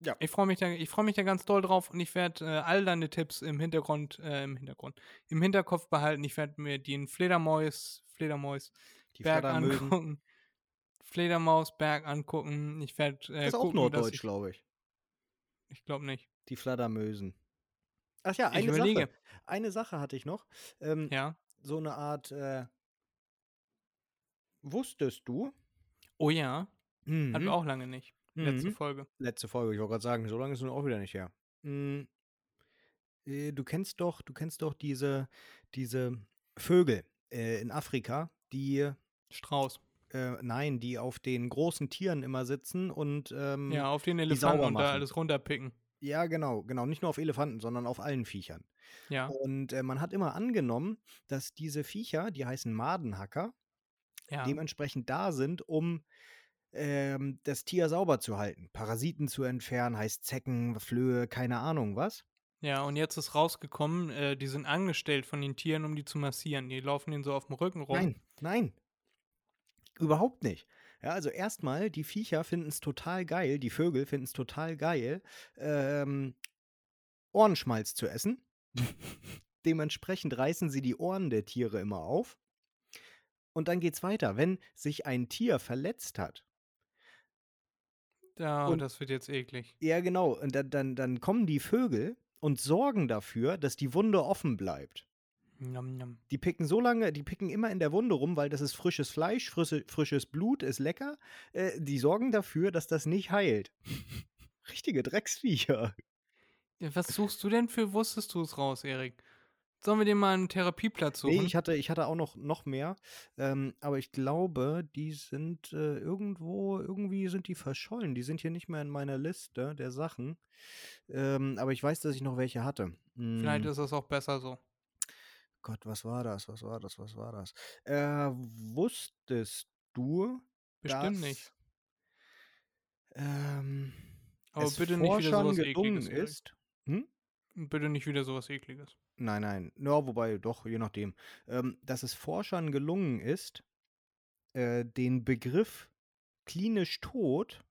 Ja. Ich freue mich da, ich freue mich da ganz doll drauf und ich werde äh, all deine Tipps im Hintergrund, äh, im Hintergrund, im Hinterkopf behalten. Ich werde mir den Fledermaus, Fledermaus Die Berg angucken. Fledermausberg angucken. Ich werde äh, Das ist auch gucken, dass Norddeutsch, glaube ich. ich glaube nicht. Die Fladdermösen. Ach ja, Ich eine überlege. Sache. Eine Sache hatte ich noch. Ähm, Ja. So eine Art, äh, wusstest du? Oh ja. Hatten Mhm. wir auch lange nicht. Letzte Mhm. Folge. Letzte Folge, ich wollte gerade sagen, so lange ist es nun auch wieder nicht her. Mm, äh, Du kennst doch, du kennst doch diese, diese Vögel äh, in Afrika, die, Strauß. äh, nein, die auf den großen Tieren immer sitzen und ähm, Ja, auf den Elefanten und da alles runterpicken. Ja, genau, genau. Nicht nur auf Elefanten, sondern auf allen Viechern. Ja. Und äh, man hat immer angenommen, dass diese Viecher, die heißen Madenhacker, Ja. dementsprechend da sind, um ähm, das Tier sauber zu halten. Parasiten zu entfernen, heißt Zecken, Flöhe, keine Ahnung was. Ja, und jetzt ist rausgekommen, äh, die sind angestellt von den Tieren, um die zu massieren. Die laufen denen so auf dem Rücken rum. Nein, nein. Überhaupt nicht. Ja, also erstmal, die Viecher finden es total geil, die Vögel finden es total geil, ähm, Ohrenschmalz zu essen. Dementsprechend reißen sie die Ohren der Tiere immer auf. Und dann geht's weiter. Wenn sich ein Tier verletzt hat, Ja, Und- das wird jetzt eklig. ja genau, und dann, dann, dann kommen die Vögel und sorgen dafür, dass die Wunde offen bleibt. Njam, njam. Die picken so lange, die picken immer in der Wunde rum, weil das ist frisches Fleisch, frische, frisches Blut, ist lecker. Äh, die sorgen dafür, dass das nicht heilt. Richtige Drecksviecher. Ja, was suchst du denn für Wusstest du es raus, Erik? Sollen wir dir mal einen Therapieplatz suchen? Nee, ich hatte, ich hatte auch noch, noch mehr. Ähm, aber ich glaube, die sind äh, irgendwo, irgendwie sind die verschollen. Die sind hier nicht mehr in meiner Liste der Sachen. Ähm, aber ich weiß, dass ich noch welche hatte. Vielleicht Hm, ist das auch besser so. Gott, was war das? Was war das? Was war das? Äh, wusstest du, Bestimmt dass, nicht. Ähm, Aber bitte nicht wieder sowas Ekliges, ist. Hm? Bitte nicht wieder sowas Ekliges. Nein, nein. Ja, wobei, doch, je nachdem. Ähm, dass es Forschern gelungen ist, äh, den Begriff klinisch tot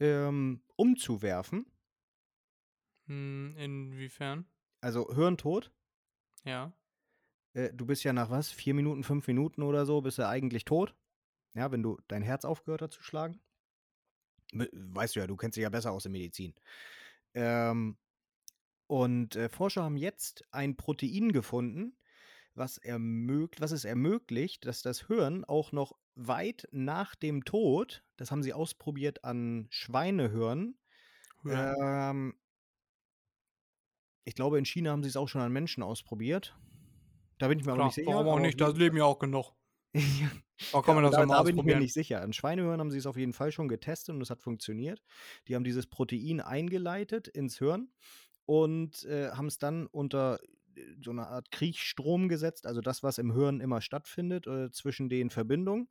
ähm, umzuwerfen. Hm, inwiefern? Also Hirntod. Ja. Äh, du bist ja nach was? Vier Minuten, fünf Minuten oder so, bist du eigentlich tot. Ja, wenn du dein Herz aufgehört hat zu schlagen. We- Weißt du ja, du kennst dich ja besser aus der Medizin. Ähm, und äh, Forscher haben jetzt ein Protein gefunden, was, ermög was es ermöglicht, dass das Hirn auch noch weit nach dem Tod, das haben sie ausprobiert an Schweinehirn, ja. ähm, ich glaube, in China haben sie es auch schon an Menschen ausprobiert. Da bin ich mir aber Klar, nicht sicher. warum auch aber nicht? Da jeden leben ja auch genug. Ja, Da kann man ja, das da, ja mal da bin ich mir nicht sicher. An Schweinehirn haben sie es auf jeden Fall schon getestet und es hat funktioniert. Die haben dieses Protein eingeleitet ins Hirn und äh, haben es dann unter äh, so eine Art Kriechstrom gesetzt, also das, was im Hirn immer stattfindet, äh, zwischen den Verbindungen.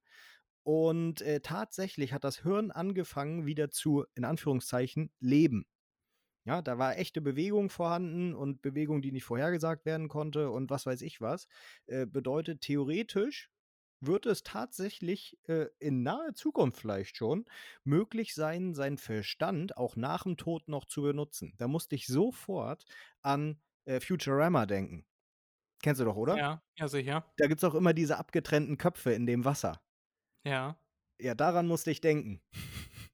Und äh, tatsächlich hat das Hirn angefangen, wieder zu, in Anführungszeichen, leben. Ja, da war echte Bewegung vorhanden und Bewegung, die nicht vorhergesagt werden konnte und was weiß ich was. Äh, bedeutet, theoretisch wird es tatsächlich äh, in naher Zukunft vielleicht schon möglich sein, seinen Verstand auch nach dem Tod noch zu benutzen. Da musste ich sofort an äh, Futurama denken. Kennst du doch, oder? Ja, ja, sicher. Da gibt es auch immer diese abgetrennten Köpfe in dem Wasser. Ja. Ja, daran musste ich denken.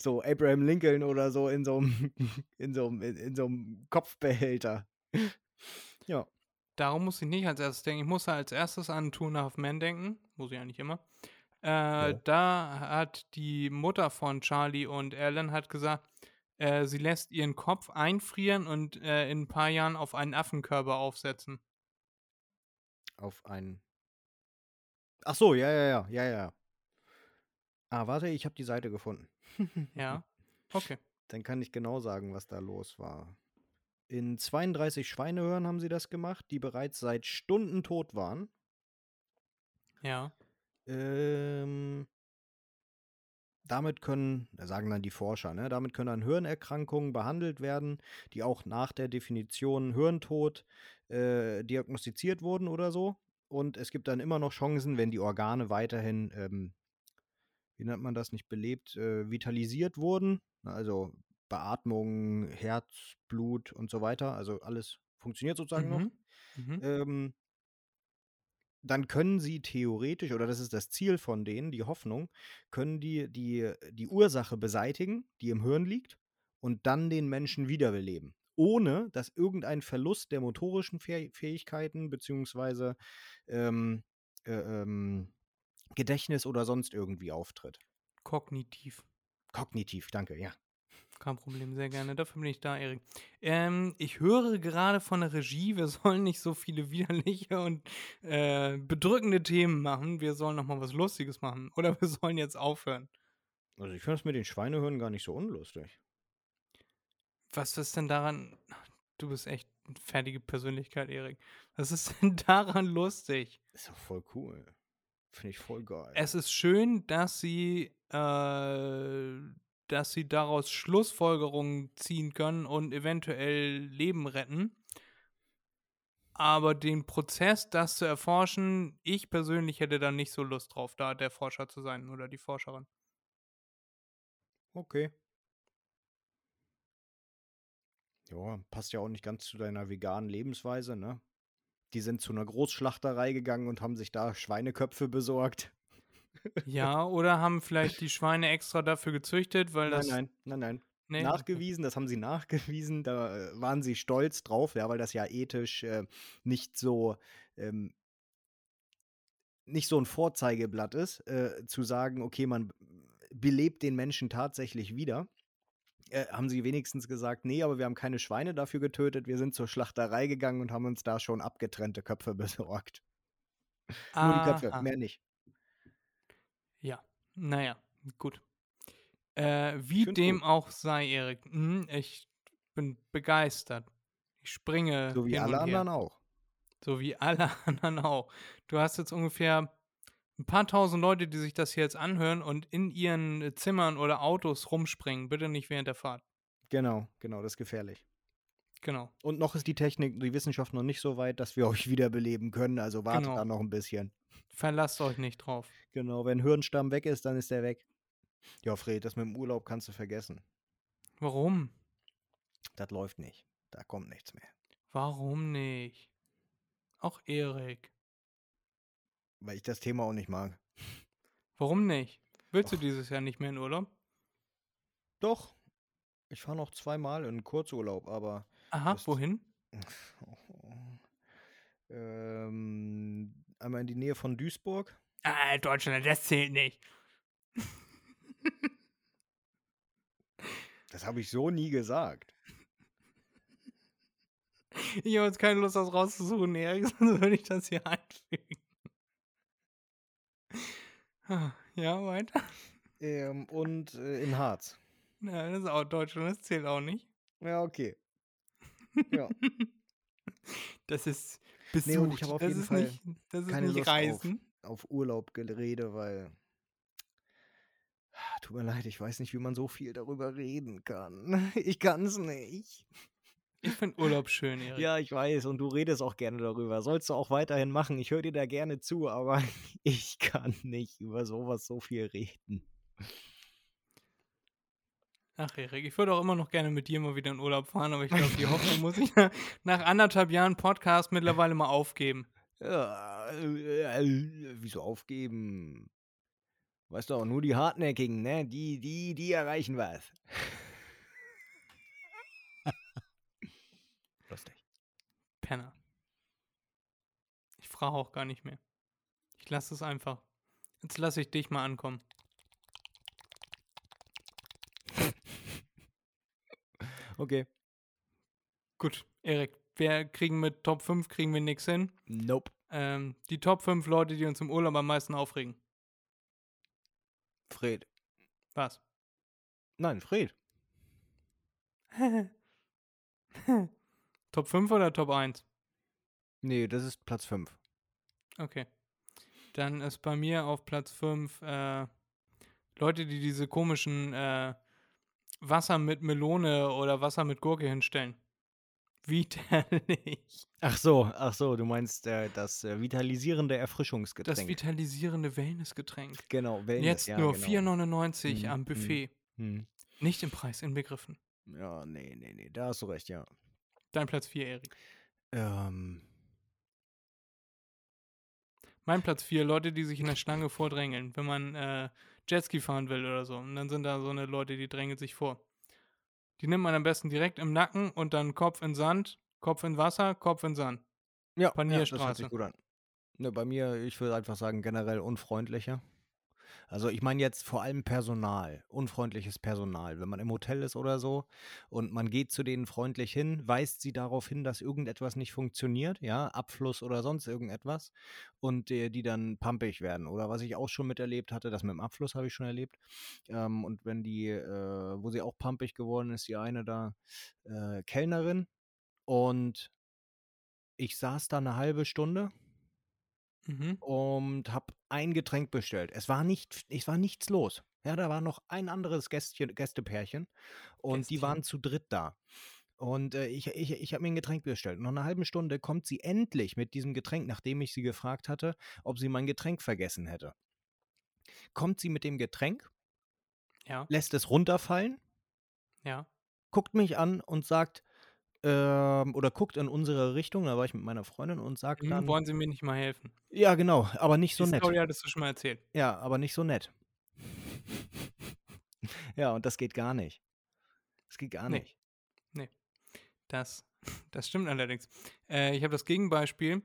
So Abraham Lincoln oder so in so einem in so einem, in, in so einem Kopfbehälter. Ja. Darum muss ich nicht als erstes denken. Ich musste als erstes an Two and a Half Men denken. Muss ich eigentlich immer. Äh, Ja. Da hat die Mutter von Charlie und Alan hat gesagt, äh, sie lässt ihren Kopf einfrieren und äh, in ein paar Jahren auf einen Affenkörper aufsetzen. Auf einen. Ach so, ja, ja, ja, ja, ja. Ah, warte, ich habe die Seite gefunden. Ja. Okay. Dann kann ich genau sagen, was da los war. In 32 Schweinehören haben sie das gemacht, die bereits seit Stunden tot waren. Ja. Ähm, damit können, da sagen dann die Forscher, ne, damit können dann Hirnerkrankungen behandelt werden, die auch nach der Definition Hirntod äh, diagnostiziert wurden oder so. Und es gibt dann immer noch Chancen, wenn die Organe weiterhin, ähm, wie nennt man das, nicht belebt, äh, vitalisiert wurden. Also Beatmung, Herz, Blut und so weiter. Also alles funktioniert sozusagen noch Mhm. Mhm. ähm, dann können sie theoretisch, oder das ist das Ziel von denen, die Hoffnung, können die die, die Ursache beseitigen, die im Hirn liegt, und dann den Menschen wiederbeleben. Ohne dass irgendein Verlust der motorischen Fäh Fähigkeiten beziehungsweise ähm, äh, ähm, Gedächtnis oder sonst irgendwie auftritt. Kognitiv. Kognitiv, danke, ja. Kein Problem, sehr gerne. Dafür bin ich da, Erik. Ähm, ich höre gerade von der Regie, wir sollen nicht so viele widerliche und äh, bedrückende Themen machen. Wir sollen noch mal was Lustiges machen. Oder wir sollen jetzt aufhören. Also ich finde es mit den Schweinehirnen gar nicht so unlustig. Was ist denn daran? Du bist echt eine fertige Persönlichkeit, Erik. Was ist denn daran lustig? Ist doch voll cool. Finde ich voll geil. Es ist schön, dass sie, äh, dass sie daraus Schlussfolgerungen ziehen können und eventuell Leben retten. Aber den Prozess, das zu erforschen, ich persönlich hätte da nicht so Lust drauf, da der Forscher zu sein oder die Forscherin. Okay. Ja, passt ja auch nicht ganz zu deiner veganen Lebensweise, ne? Die sind zu einer Großschlachterei gegangen und haben sich da Schweineköpfe besorgt. Ja, oder haben vielleicht die Schweine extra dafür gezüchtet, weil Nein, das. nein, nein, nein. Nee? Nachgewiesen, das haben sie nachgewiesen, da waren sie stolz drauf, ja, weil das ja ethisch äh, nicht so ähm, nicht so ein Vorzeigeblatt ist, äh, zu sagen, okay, man belebt den Menschen tatsächlich wieder. Äh, haben sie wenigstens gesagt, nee, aber wir haben keine Schweine dafür getötet, wir sind zur Schlachterei gegangen und haben uns da schon abgetrennte Köpfe besorgt. Nur die Köpfe, Aha. mehr nicht. Ja, naja, gut. Äh, wie dem gut. auch sei, Erik. Mhm, ich bin begeistert. Ich springe. So wie alle anderen auch. So wie alle anderen auch. Du hast jetzt ungefähr ein paar tausend Leute, die sich das hier jetzt anhören und in ihren Zimmern oder Autos rumspringen. Bitte nicht während der Fahrt. Genau, genau, das ist gefährlich. Genau. Und noch ist die Technik, die Wissenschaft noch nicht so weit, dass wir euch wiederbeleben können. Also wartet Genau. da noch ein bisschen. Verlasst euch nicht drauf. Genau, wenn Hirnstamm weg ist, dann ist der weg. Ja, Fred, das mit dem Urlaub kannst du vergessen. Warum? Das läuft nicht. Da kommt nichts mehr. Warum nicht? Auch Erik. Weil ich das Thema auch nicht mag. Warum nicht? Willst du Och. dieses Jahr nicht mehr in Urlaub? Doch. Ich fahre noch zweimal in Kurzurlaub, aber. Aha, Das- wohin? Ähm, einmal in die Nähe von Duisburg. Ah, Deutschland, das zählt nicht. Das habe ich so nie gesagt. Ich habe jetzt keine Lust, das rauszusuchen, Erik, sonst würde ich das hier einfügen. Ja, weiter. Ähm, und äh, in Harz. Ja, das ist auch Deutschland, das zählt auch nicht. Ja, okay. Ja. Das ist Besuch. Nee, und ich habe auf das jeden ist Fall nicht, das ist keine nicht Lust auf- Reisen. auf Urlaub gerede, weil. Tut mir leid, ich weiß nicht, wie man so viel darüber reden kann. Ich kann es nicht. Ich finde Urlaub schön, Erik. Ja, ich weiß, und du redest auch gerne darüber. Sollst du auch weiterhin machen. Ich höre dir da gerne zu, aber ich kann nicht über sowas so viel reden. Ach, Erik, ich würde auch immer noch gerne mit dir mal wieder in Urlaub fahren, aber ich glaube, die Hoffnung muss ich nach, nach anderthalb Jahren Podcast mittlerweile mal aufgeben. Ja, äh, äh, wieso aufgeben? Weißt du auch, nur die Hartnäckigen, ne? Die, die, die erreichen was. Lustig. Penner. frage auch gar nicht mehr. Ich lasse es einfach. Jetzt lasse ich dich mal ankommen. Okay. Gut, Erik, wir kriegen mit Top 5 kriegen wir nichts hin. Nope. Ähm, die Top 5 Leute, die uns im Urlaub am meisten aufregen. Fred. Was? Nein, Fred. Top 5 oder Top 1? Nee, das ist Platz 5. Okay. Dann ist bei mir auf Platz 5 äh, Leute, die diese komischen äh, Wasser mit Melone oder Wasser mit Gurke hinstellen. Widerlich. Ach so, ach so, du meinst äh, das äh, vitalisierende Das Erfrischungsgetränk. vitalisierende Wellnessgetränk. genau, Wellness, Jetzt ja, nur genau. 4,99 Mhm, am mhm. Buffet. Hm. Nicht im Preis inbegriffen. Ja, nee, nee, nee, da hast du recht, ja. Dein Platz 4, Erik. Ähm, Mein Platz 4, Leute, die sich in der Schlange vordrängeln, wenn man äh, Jetski fahren will oder so. Und dann sind da so eine Leute, die drängeln sich vor. Die nimmt man am besten direkt im Nacken und dann Kopf in Sand, Kopf in Wasser, Kopf in Sand. ja, ja, das hört Panierstraße. sich gut an. Ne, bei mir, ich würde einfach sagen, generell unfreundlicher. Also ich meine jetzt vor allem Personal, unfreundliches Personal. Wenn man im Hotel ist oder so und man geht zu denen freundlich hin, weist sie darauf hin, dass irgendetwas nicht funktioniert, ja, Abfluss oder sonst irgendetwas und äh, die dann pumpig werden. Oder was ich auch schon miterlebt hatte, das mit dem Abfluss habe ich schon erlebt. Ähm, und wenn die, äh, wo sie auch pumpig geworden ist, die eine da äh, Kellnerin und ich saß da eine halbe Stunde Mhm. und habe ein Getränk bestellt. Es war nicht, es war nichts los. Ja, da war noch ein anderes Gästchen, Gästepärchen und die Gästchen. waren zu dritt da. Und äh, ich, ich, ich habe mir ein Getränk bestellt. Und nach einer halben Stunde kommt sie endlich mit diesem Getränk, nachdem ich sie gefragt hatte, ob sie mein Getränk vergessen hätte. Kommt sie mit dem Getränk, Ja, lässt es runterfallen, ja. guckt mich an und sagt, ähm, oder guckt in unsere Richtung, da war ich mit meiner Freundin und sagt Hm, dann, wollen Sie mir nicht mal helfen? ja genau, aber nicht so Die nett. Story hattest du schon mal erzählt. Ja, aber nicht so nett. ja, und das geht gar nicht. Das geht gar Nee. nicht. Das, das stimmt allerdings. Äh, ich habe das Gegenbeispiel.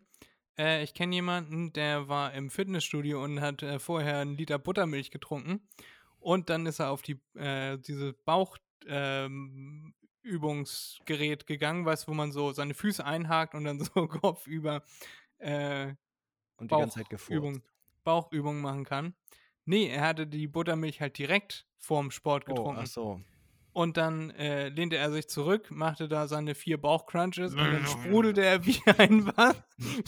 Äh, ich kenne jemanden, der war im Fitnessstudio und hat äh, vorher einen Liter Buttermilch getrunken. Und dann ist er auf die, äh, diese Bauchübungsgerät gegangen, weißt du, wo man so seine Füße einhakt und dann so kopfüber äh, Und die ganze Zeit gefurzt. Bauchübung, Bauchübung machen kann. Nee, er hatte die Buttermilch halt direkt vorm Sport Oh, getrunken. ach so. Und dann äh, lehnte er sich zurück, machte da seine vier Bauchcrunches und dann sprudelte er wie ein was?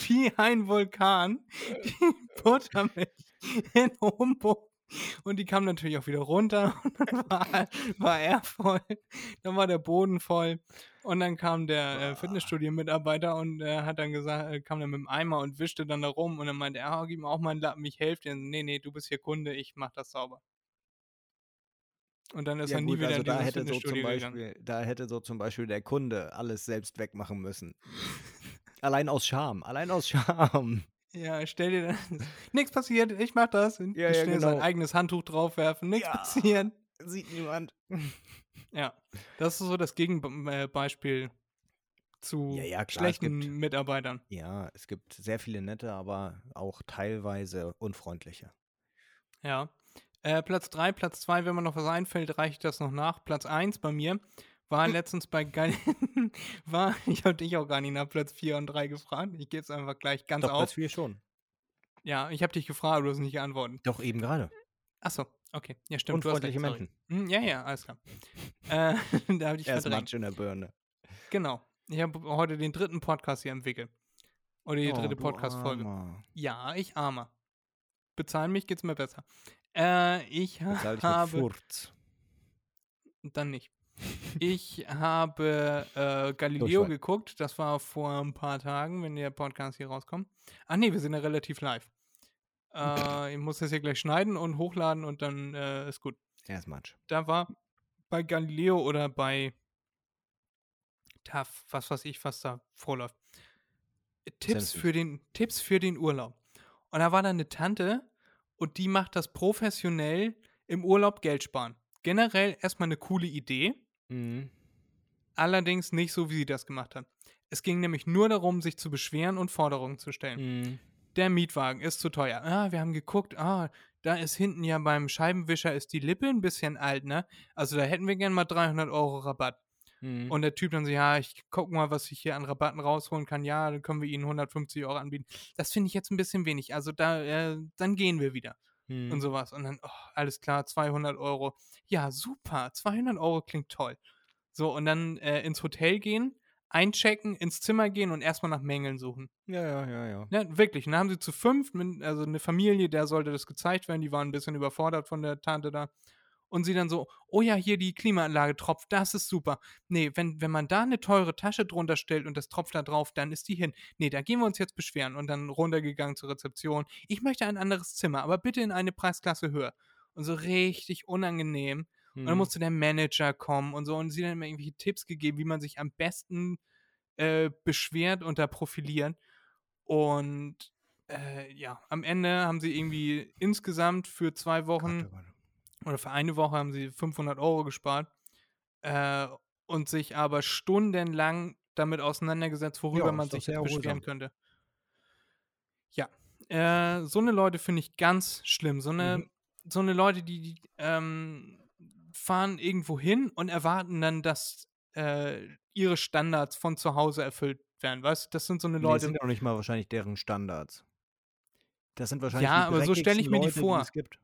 Wie ein Vulkan die Buttermilch in Humbug. Und die kam natürlich auch wieder runter und dann war, war er voll. Dann war der Boden voll. Und dann kam der äh, Fitnessstudio-Mitarbeiter und äh, hat dann gesagt, äh, kam dann mit dem Eimer und wischte dann da rum und dann meinte er, oh, gib mir auch mal einen Lappen, ich helfe dir. Nee, nee, du bist hier Kunde, ich mach das sauber. Und dann ist Ja, er nie gut, wieder also in da hätte, so zum gegangen. Beispiel, da hätte so zum Beispiel der Kunde alles selbst wegmachen müssen. Allein aus Scham. Allein aus Scham. Ja, stell dir dann. Nichts passiert, ich mach das. Und Ja, ja, schnell sein genau. eigenes Handtuch draufwerfen, nichts Ja. passiert. Sieht niemand. Ja, das ist so das Gegenbeispiel zu Ja, ja, klar, schlechten gibt- Mitarbeitern. Ja, es gibt sehr viele nette, aber auch teilweise unfreundliche. Ja. Äh, Platz 3, Platz 2, wenn mir noch was einfällt, reiche ich das noch nach. Platz 1 bei mir war letztens bei war, ich habe dich auch gar nicht nach Platz 4 und 3 gefragt. Ich gebe es einfach gleich ganz Doch, Platz auf. 4 schon. Ja, ich habe dich gefragt, du hast nicht geantwortet. Doch, eben gerade. Achso, okay. Ja, stimmt. du hast Unfreundliche recht, sorry. Menschen. Hm, ja, ja, alles klar. äh, da habe ich Erst verdrängt. In der Birne. Genau. Ich habe heute den dritten Podcast hier entwickelt. Oder die Oh, dritte Podcast-Folge. Ja, ich armer. Bezahlen mich geht's mir besser. Äh, ich Bezahl dich mit habe. Furz. Dann nicht. Ich habe äh, Galileo geguckt. Das war vor ein paar Tagen, wenn der Podcast hier rauskommt. Ach nee, wir sind ja relativ live. Äh, ich muss das hier gleich schneiden und hochladen und dann äh, ist gut. Erst Matsch. da war bei Galileo oder bei TAF, was weiß ich, was da vorläuft. Tipps für, den, Tipps für den Urlaub. Und da war da eine Tante und die macht das professionell im Urlaub Geld sparen. Generell erstmal eine coole Idee, Mhm. allerdings nicht so, wie sie das gemacht hat. Es ging nämlich nur darum, sich zu beschweren und Forderungen zu stellen. Mhm. der Mietwagen ist zu teuer. Ah, wir haben geguckt, ah, da ist hinten ja beim Scheibenwischer ist die Lippe ein bisschen alt, ne? Also da hätten wir gern mal 300 Euro Rabatt. Mhm. Und der Typ dann so, ja, ich guck mal, was ich hier an Rabatten rausholen kann. Ja, dann können wir Ihnen 150 Euro anbieten. Das finde ich jetzt ein bisschen wenig. Also da, äh, dann gehen wir wieder Mhm. und sowas. Und dann, oh, alles klar, 200 Euro. Ja, super, 200 Euro klingt toll. So, und dann äh, ins Hotel gehen, einchecken, ins Zimmer gehen und erstmal nach Mängeln suchen. Ja, ja, ja, ja. Ja, wirklich. Und dann haben sie zu fünf, also eine Familie, der sollte das gezeigt werden, die waren ein bisschen überfordert von der Tante da. Und sie dann so, oh ja, hier die Klimaanlage tropft, das ist super. Nee, wenn, wenn man da eine teure Tasche drunter stellt und das tropft da drauf, dann ist die hin. Nee, da gehen wir uns jetzt beschweren. Und dann runtergegangen zur Rezeption. Ich möchte ein anderes Zimmer, aber bitte in eine Preisklasse höher. Und so richtig unangenehm. Und dann Mhm. musste der Manager kommen und so. Und sie dann immer irgendwelche Tipps gegeben, wie man sich am besten äh, beschwert und da profiliert. Und äh, ja, am Ende haben sie irgendwie insgesamt für zwei Wochen oh Gott. Oder für eine Woche haben sie 500 Euro gespart äh, und sich aber stundenlang damit auseinandergesetzt, worüber Ja, man sich beschweren könnte. Ja, äh, so eine Leute finde ich ganz schlimm. So eine, Mhm. so eine Leute, die, die ähm, fahren irgendwo hin und erwarten dann, dass äh, ihre Standards von zu Hause erfüllt werden. Weißt du, das sind so eine Nee, Leute. das sind auch nicht mal wahrscheinlich deren Standards. Das sind wahrscheinlich Ja, die aber so stelle ich mir die Leute, vor. es gibt.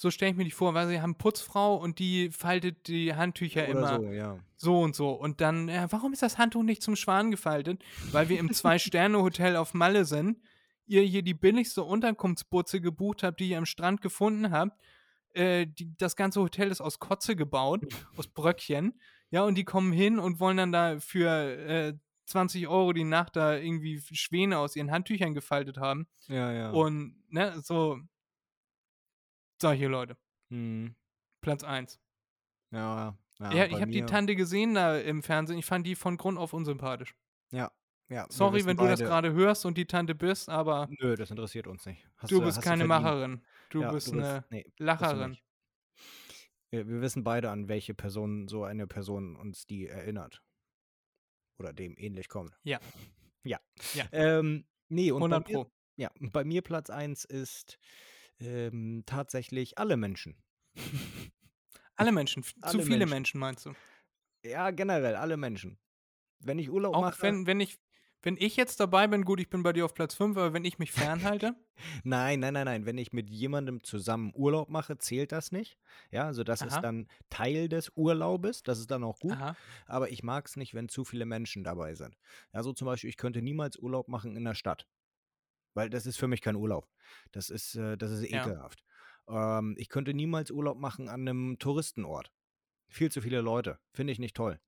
So stelle ich mir die vor, weil sie haben Putzfrau und die faltet die Handtücher Oder immer so, ja. so und so. Und dann, ja, warum ist das Handtuch nicht zum Schwan gefaltet? Weil wir im Zwei-Sterne-Hotel auf Malle sind, ihr hier die billigste Unterkunftsbutze gebucht habt, die ihr am Strand gefunden habt. Äh, die, das ganze Hotel ist aus Kotze gebaut, aus Bröckchen. Ja, und die kommen hin und wollen dann da für äh, 20 Euro die Nacht da irgendwie Schwäne aus ihren Handtüchern gefaltet haben. Ja, ja. Und, ne, so solche Leute. Mhm. Platz 1. Ja, ja. Ja, ich bei habe die Tante gesehen da im Fernsehen. Ich fand die von Grund auf unsympathisch. Ja, ja. Sorry, wenn du das beide- gerade hörst und die Tante bist, aber Nö, das interessiert uns nicht. Hast du bist keine verdient. Macherin. Du Ja, bist du bist- eine nee, du Lacherin. Wir, wir wissen beide, an welche Person so eine Person uns die erinnert. Oder dem ähnlich kommt. Ja. Ja. Ja. Ähm, nee, und bei 100 mir, Pro. ja, bei mir Platz 1 ist ähm, tatsächlich alle Menschen. Alle Menschen. f- Zu Alle viele Menschen. Menschen, meinst du? Ja, generell, alle Menschen. Wenn ich Urlaub Auch mache. wenn, wenn ich. Wenn ich jetzt dabei bin, gut, ich bin bei dir auf Platz 5, aber wenn ich mich fernhalte, Nein, nein, nein, nein. Wenn ich mit jemandem zusammen Urlaub mache, zählt das nicht. Ja, also das Aha. ist dann Teil des Urlaubes. Das ist dann auch gut. aha, Aber ich mag es nicht, wenn zu viele Menschen dabei sind. Ja, so zum Beispiel, ich könnte niemals Urlaub machen in der Stadt. Weil das ist für mich kein Urlaub. Das ist, äh, das ist Ja. ekelhaft. Ähm, ich könnte niemals Urlaub machen an einem Touristenort. Viel zu viele Leute. Finde ich nicht toll.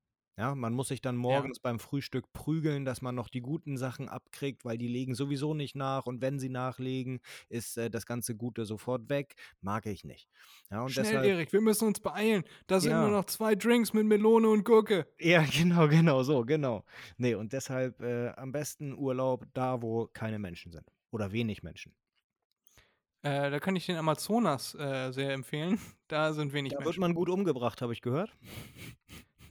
Ja, man muss sich dann morgens beim Frühstück prügeln, dass man noch die guten Sachen abkriegt, weil die legen sowieso nicht nach. Und wenn sie nachlegen, ist äh, das ganze Gute sofort weg. Mag ich nicht. Ja, und schnell, deshalb. Erik, wir müssen uns beeilen. Da sind Ja. nur noch zwei Drinks mit Melone und Gurke. Ja, genau, genau, so, genau. Nee, und deshalb äh, am besten Urlaub da, wo keine Menschen sind. Oder wenig Menschen. Äh, da kann ich den Amazonas äh, sehr empfehlen. Da sind wenig Da wird Menschen. man gut umgebracht, habe ich gehört.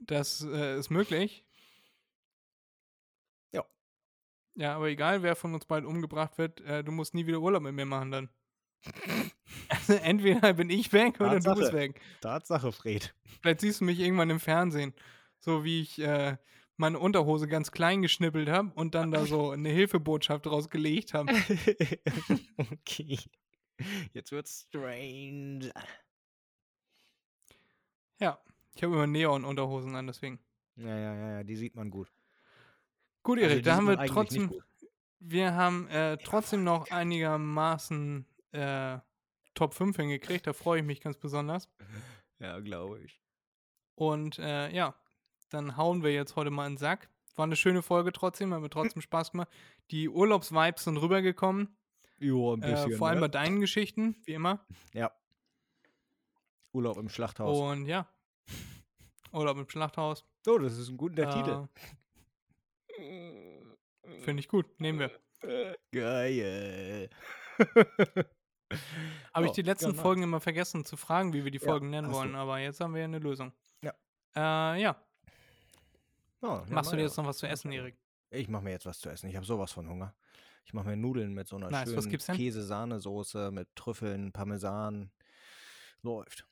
Das äh, ist möglich. Ja. Ja, aber egal, wer von uns beiden umgebracht wird, äh, du musst nie wieder Urlaub mit mir machen dann. Also entweder bin ich weg oder du Tatsache. bist weg. Tatsache, Fred. Vielleicht siehst du mich irgendwann im Fernsehen. So wie ich äh, meine Unterhose ganz klein geschnippelt habe und dann da so eine Hilfebotschaft draus gelegt habe. okay. Jetzt wird's strange. Ja, ich habe immer Neon-Unterhosen an, deswegen. Ja, ja, ja, ja, die sieht man gut. Gut, Also Erik, die da haben wir trotzdem, wir haben äh, trotzdem noch einigermaßen äh, Top 5 hingekriegt. Da freue ich mich ganz besonders. Ja, glaube ich. Und äh, ja, dann hauen wir jetzt heute mal in den Sack. War eine schöne Folge trotzdem, hat mir trotzdem Spaß gemacht. Die Urlaubsvibes sind rübergekommen. Jo, ein bisschen. Äh, vor allem bei ne? deinen Geschichten, wie immer. Ja. Urlaub im Schlachthaus. Und ja, Urlaub im Schlachthaus. So, das ist ein guter Titel. Äh, Finde ich gut, nehmen wir. Geil. Habe ich Oh, die letzten ja, nice. Folgen immer vergessen zu fragen, wie wir die Ja, Folgen nennen hast du. wollen, aber jetzt haben wir ja eine Lösung. Ja. Äh, ja. Oh, ja, Machst du dir ja. jetzt noch was zu essen, Erik? Ich mache mir jetzt was zu essen. Ich habe sowas von Hunger. Ich mache mir Nudeln mit so einer Nice, schönen? Käse-Sahnesoße mit Trüffeln, Parmesan. Läuft.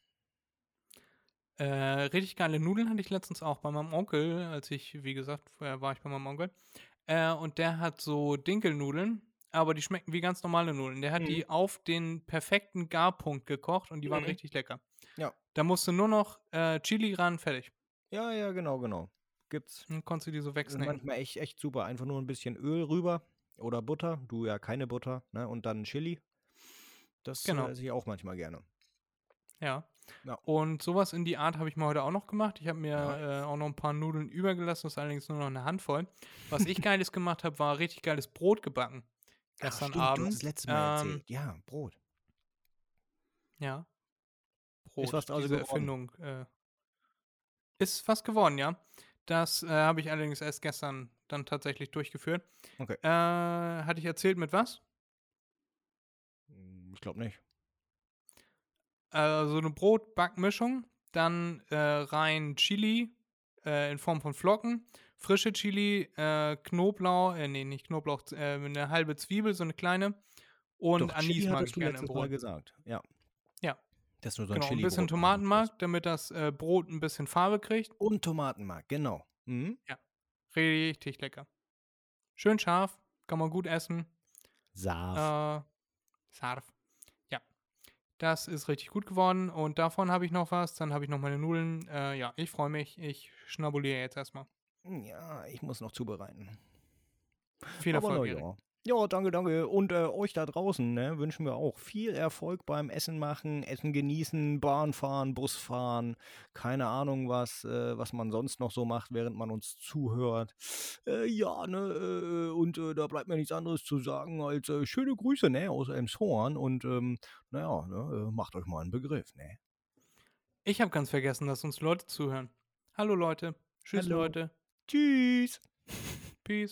Äh, richtig geile Nudeln hatte ich letztens auch bei meinem Onkel, als ich, wie gesagt, vorher war ich bei meinem Onkel. Äh, und der hat so Dinkelnudeln, aber die schmecken wie ganz normale Nudeln. Der hat Mhm. die auf den perfekten Garpunkt gekocht und die waren Mhm. richtig lecker. Ja. Da musste nur noch äh, Chili ran, fertig. Ja, ja, genau, genau. Gibt's. Dann konntest du die so Ist wegsnacken. manchmal echt, echt super. Einfach nur ein bisschen Öl rüber oder Butter. Du ja keine Butter, ne? Und dann Chili. Das Genau. äh, esse ich auch manchmal gerne. Ja. Ja. Und sowas in die Art habe ich mir heute auch noch gemacht. Ich habe mir Nice. äh, auch noch ein paar Nudeln übergelassen, das ist allerdings nur noch eine Handvoll. Was ich Geiles gemacht habe, war richtig geiles Brot gebacken. Ach, Gestern stimmt, Du Abend. hast das letzte Mal ähm, erzählt. Ja, Brot. Ja. Brot, was also? Erfindung. Äh, ist was geworden, ja. Das äh, habe ich allerdings erst gestern dann tatsächlich durchgeführt. Okay. Äh, hatte ich erzählt mit was? Hm, Ich glaube nicht. Äh, so eine Brot-Backmischung, dann äh, rein Chili äh, in Form von Flocken, frische Chili, äh, Knoblauch, äh, nee, nicht Knoblauch, äh, eine halbe Zwiebel, so eine kleine und Doch, Anis Chili mag ich du gerne im letztes Mal Brot. gesagt. Ja. Ja. Das ist nur so ein Genau, ein Chili bisschen Tomatenmark, damit das äh, Brot ein bisschen Farbe kriegt. Und Tomatenmark, genau. Mhm. Richtig lecker. Schön scharf, kann man gut essen. Saaf. Scharf. Ja. Das ist richtig gut geworden und davon habe ich noch was. Dann habe ich noch meine Nudeln. Äh, ja, ich freue mich. Ich schnabuliere jetzt erstmal. ja, ich muss noch zubereiten. Viel Aber Erfolg. ja. Ja, danke, danke. Und äh, euch da draußen ne, wünschen wir auch viel Erfolg beim Essen machen, Essen genießen, Bahn fahren, Bus fahren, keine Ahnung was, äh, was man sonst noch so macht, während man uns zuhört. Äh, ja, ne, äh, und äh, da bleibt mir nichts anderes zu sagen als äh, schöne Grüße, ne, aus Elmshorn und ähm, naja, ne, macht euch mal einen Begriff, ne. Ich habe ganz vergessen, dass uns Leute zuhören. Hallo Leute. Tschüss Hallo. Leute. Tschüss. Peace.